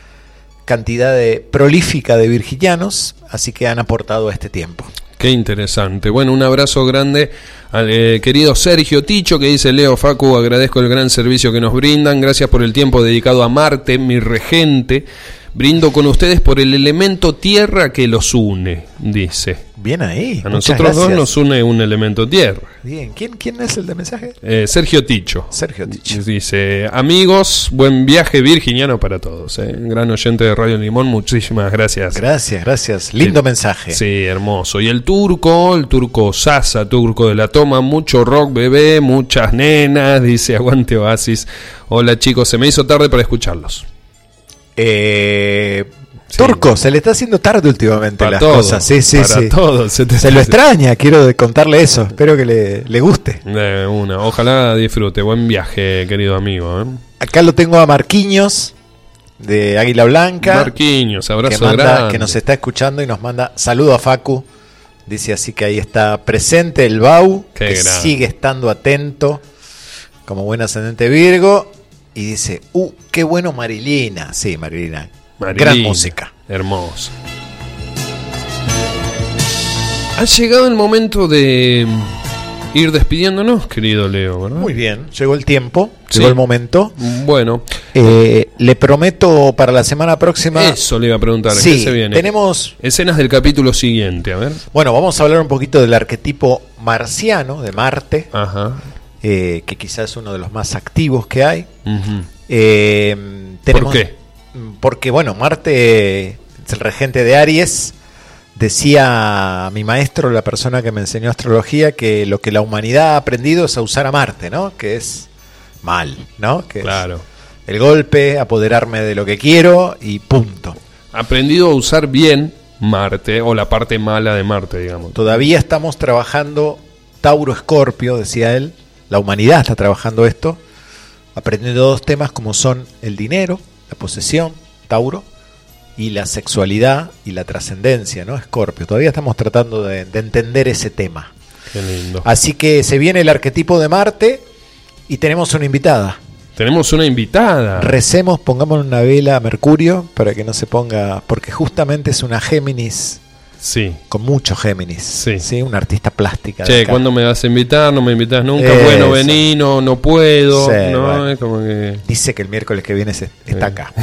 cantidad de prolífica de virginianos, así que han aportado a este tiempo. Qué interesante. Bueno, un abrazo grande al eh, querido Sergio Ticho que dice Leo Facu, agradezco el gran servicio que nos brindan, gracias por el tiempo dedicado a Marte, mi regente. Brindo con ustedes por el elemento tierra que los une, dice. Bien ahí. A nosotros dos nos une un elemento tierra. Bien, ¿quién, quién es el de mensaje? Eh, Sergio Ticho. Sergio Ticho. Dice, amigos, buen viaje virginiano para todos. eh. Gran oyente de Radio Limón, muchísimas gracias. Gracias, gracias. Lindo mensaje. Sí, hermoso. Y el turco, el turco Sasa, turco de la toma, mucho rock bebé, muchas nenas, dice aguante Oasis. Hola chicos, se me hizo tarde para escucharlos. Eh, Turco, se le está haciendo tarde últimamente Para las todo, cosas. Sí, sí, para sí. todo, se te- lo extraña, quiero contarle eso. Espero que le, le guste. Una, ojalá disfrute. Buen viaje, querido amigo. ¿eh? Acá lo tengo a Marquiños de Águila Blanca. Marquiños, abrazo que, manda- grande. que nos está escuchando y nos manda saludo a Facu. Dice así que ahí está presente el Bau, Qué que grande. sigue estando atento como buen ascendente Virgo. Y dice, uh, qué bueno Marilina. Sí, Marilina. Gran música. Hermoso. Ha llegado el momento de ir despidiéndonos, querido Leo, ¿verdad? Muy bien, llegó el tiempo, Sí. llegó el momento. Bueno, Eh, le prometo para la semana próxima. eso le iba a preguntar. Sí, ¿Qué se viene? tenemos Escenas del capítulo siguiente, a ver. Bueno, vamos a hablar un poquito del arquetipo marciano de Marte, Ajá. Eh, que quizás es uno de los más activos que hay. Eh, tenemos- qué? Porque, bueno, Marte es el regente de Aries. Decía mi maestro, la persona que me enseñó astrología, que lo que la humanidad ha aprendido es a usar a Marte, ¿no? Que es mal, ¿no? Que es Claro. el golpe, apoderarme de lo que quiero y punto. Aprendido a usar bien Marte, o la parte mala de Marte, digamos. Todavía estamos trabajando Tauro Escorpio, decía él. La humanidad está trabajando esto, aprendiendo dos temas como son el dinero, la posesión, Tauro, y la sexualidad y la trascendencia, ¿no? Escorpio. Todavía estamos tratando de, de entender ese tema. Qué lindo. Así que se viene el arquetipo de Marte y tenemos una invitada. Tenemos una invitada. Recemos, pongamos una vela a Mercurio para que no se ponga, porque justamente es una Géminis Sí. con mucho Géminis, sí, una artista plástica. Che. ¿cuándo me vas a invitar? No me invitas nunca. Eso. Bueno, vení, no, no puedo. Sí, ¿no? bueno. Es como que... Dice que el miércoles que viene se- está acá.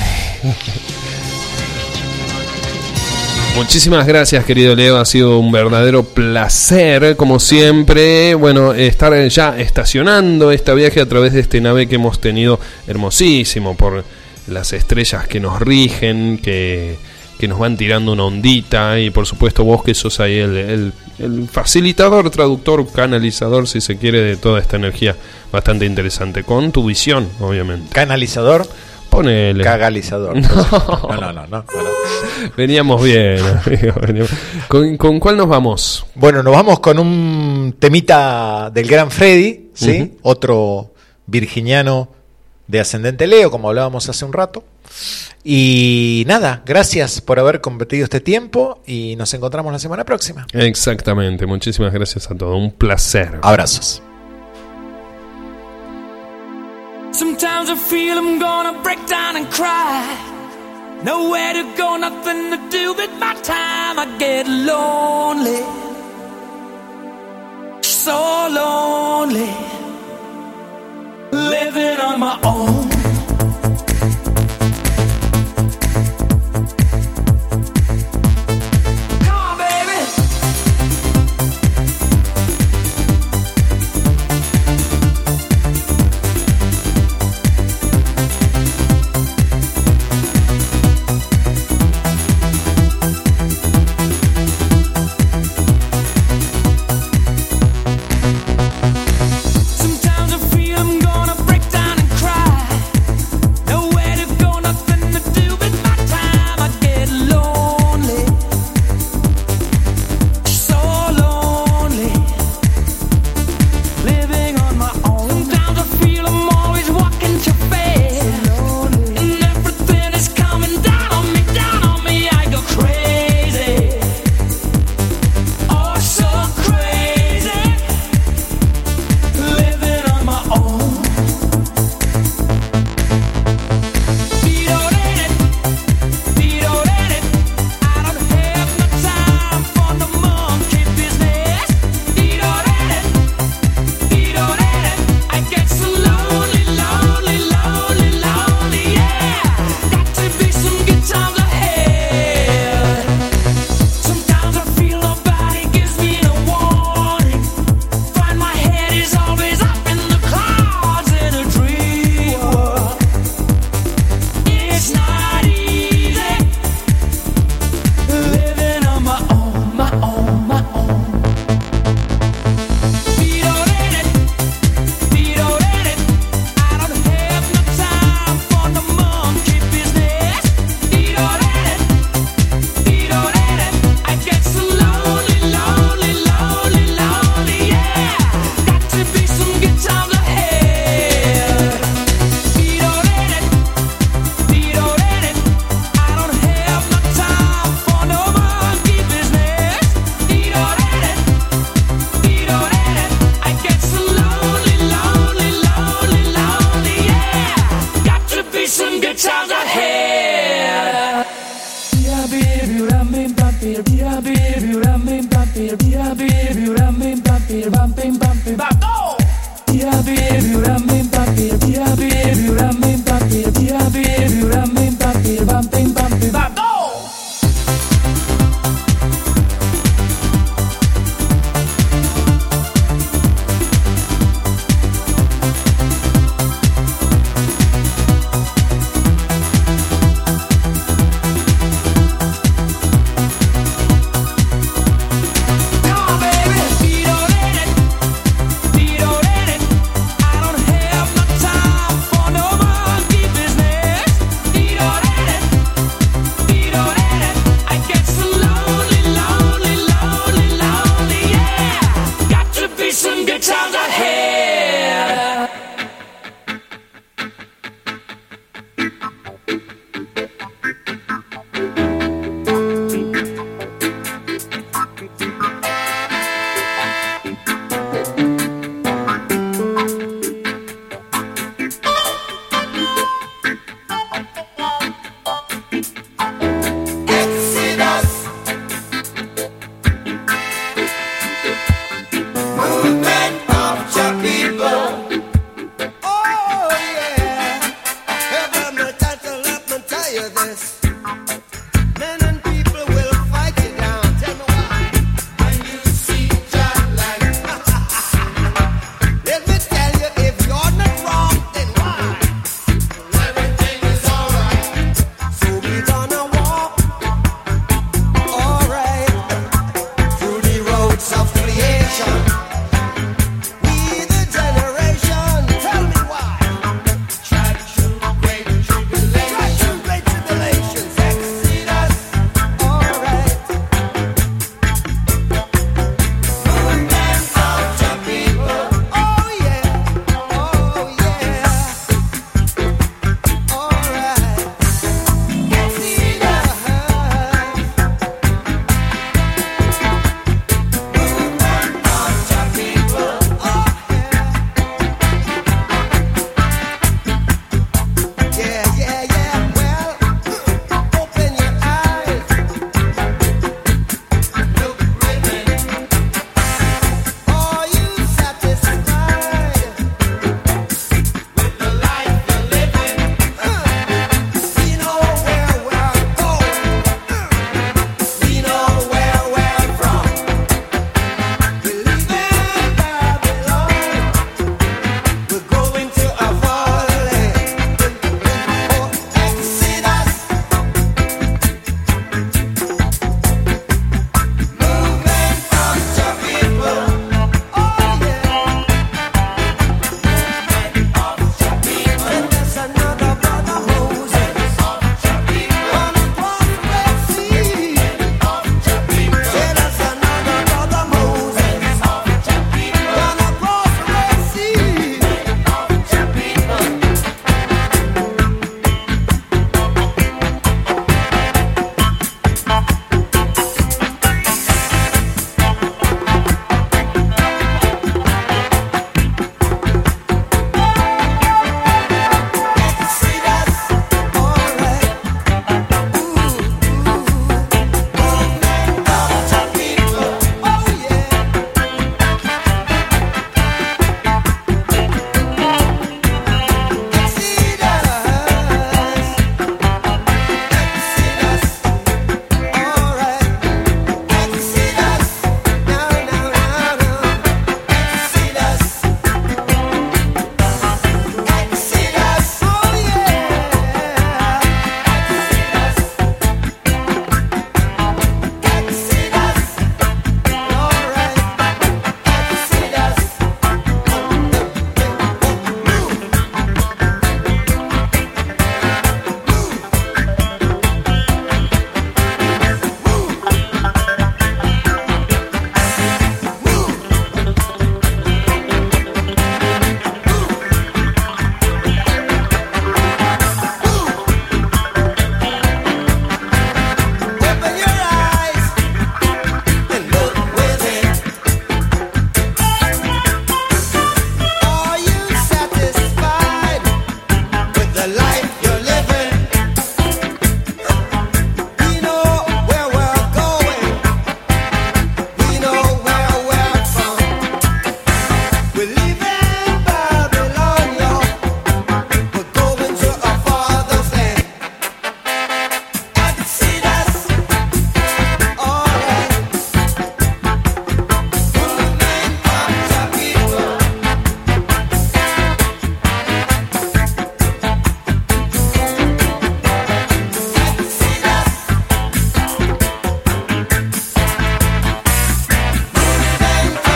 Muchísimas gracias, querido Leo. Ha sido un verdadero placer, como siempre. Bueno, estar ya estacionando esta viaje a través de este nave que hemos tenido hermosísimo por las estrellas que nos rigen, que, que nos van tirando una ondita. Y por supuesto, vos que sos ahí el, el- el facilitador, traductor, canalizador, si se quiere, de toda esta energía bastante interesante. Con tu visión, obviamente. Canalizador. Ponele. Cagalizador. No. No, no, no. Veníamos bien, ¿Con, con cuál nos vamos? Bueno, nos vamos con un temita del gran Freddy, ¿sí? Otro virginiano de ascendente Leo, como hablábamos hace un rato. Y nada, gracias por haber compartido este tiempo y nos encontramos la semana próxima. Exactamente, muchísimas gracias a todos, un placer. Abrazos. Sometimes I feel I'm gonna break down and cry. Nowhere to go, nothing to do with my time. I get lonely, so lonely, living on my own.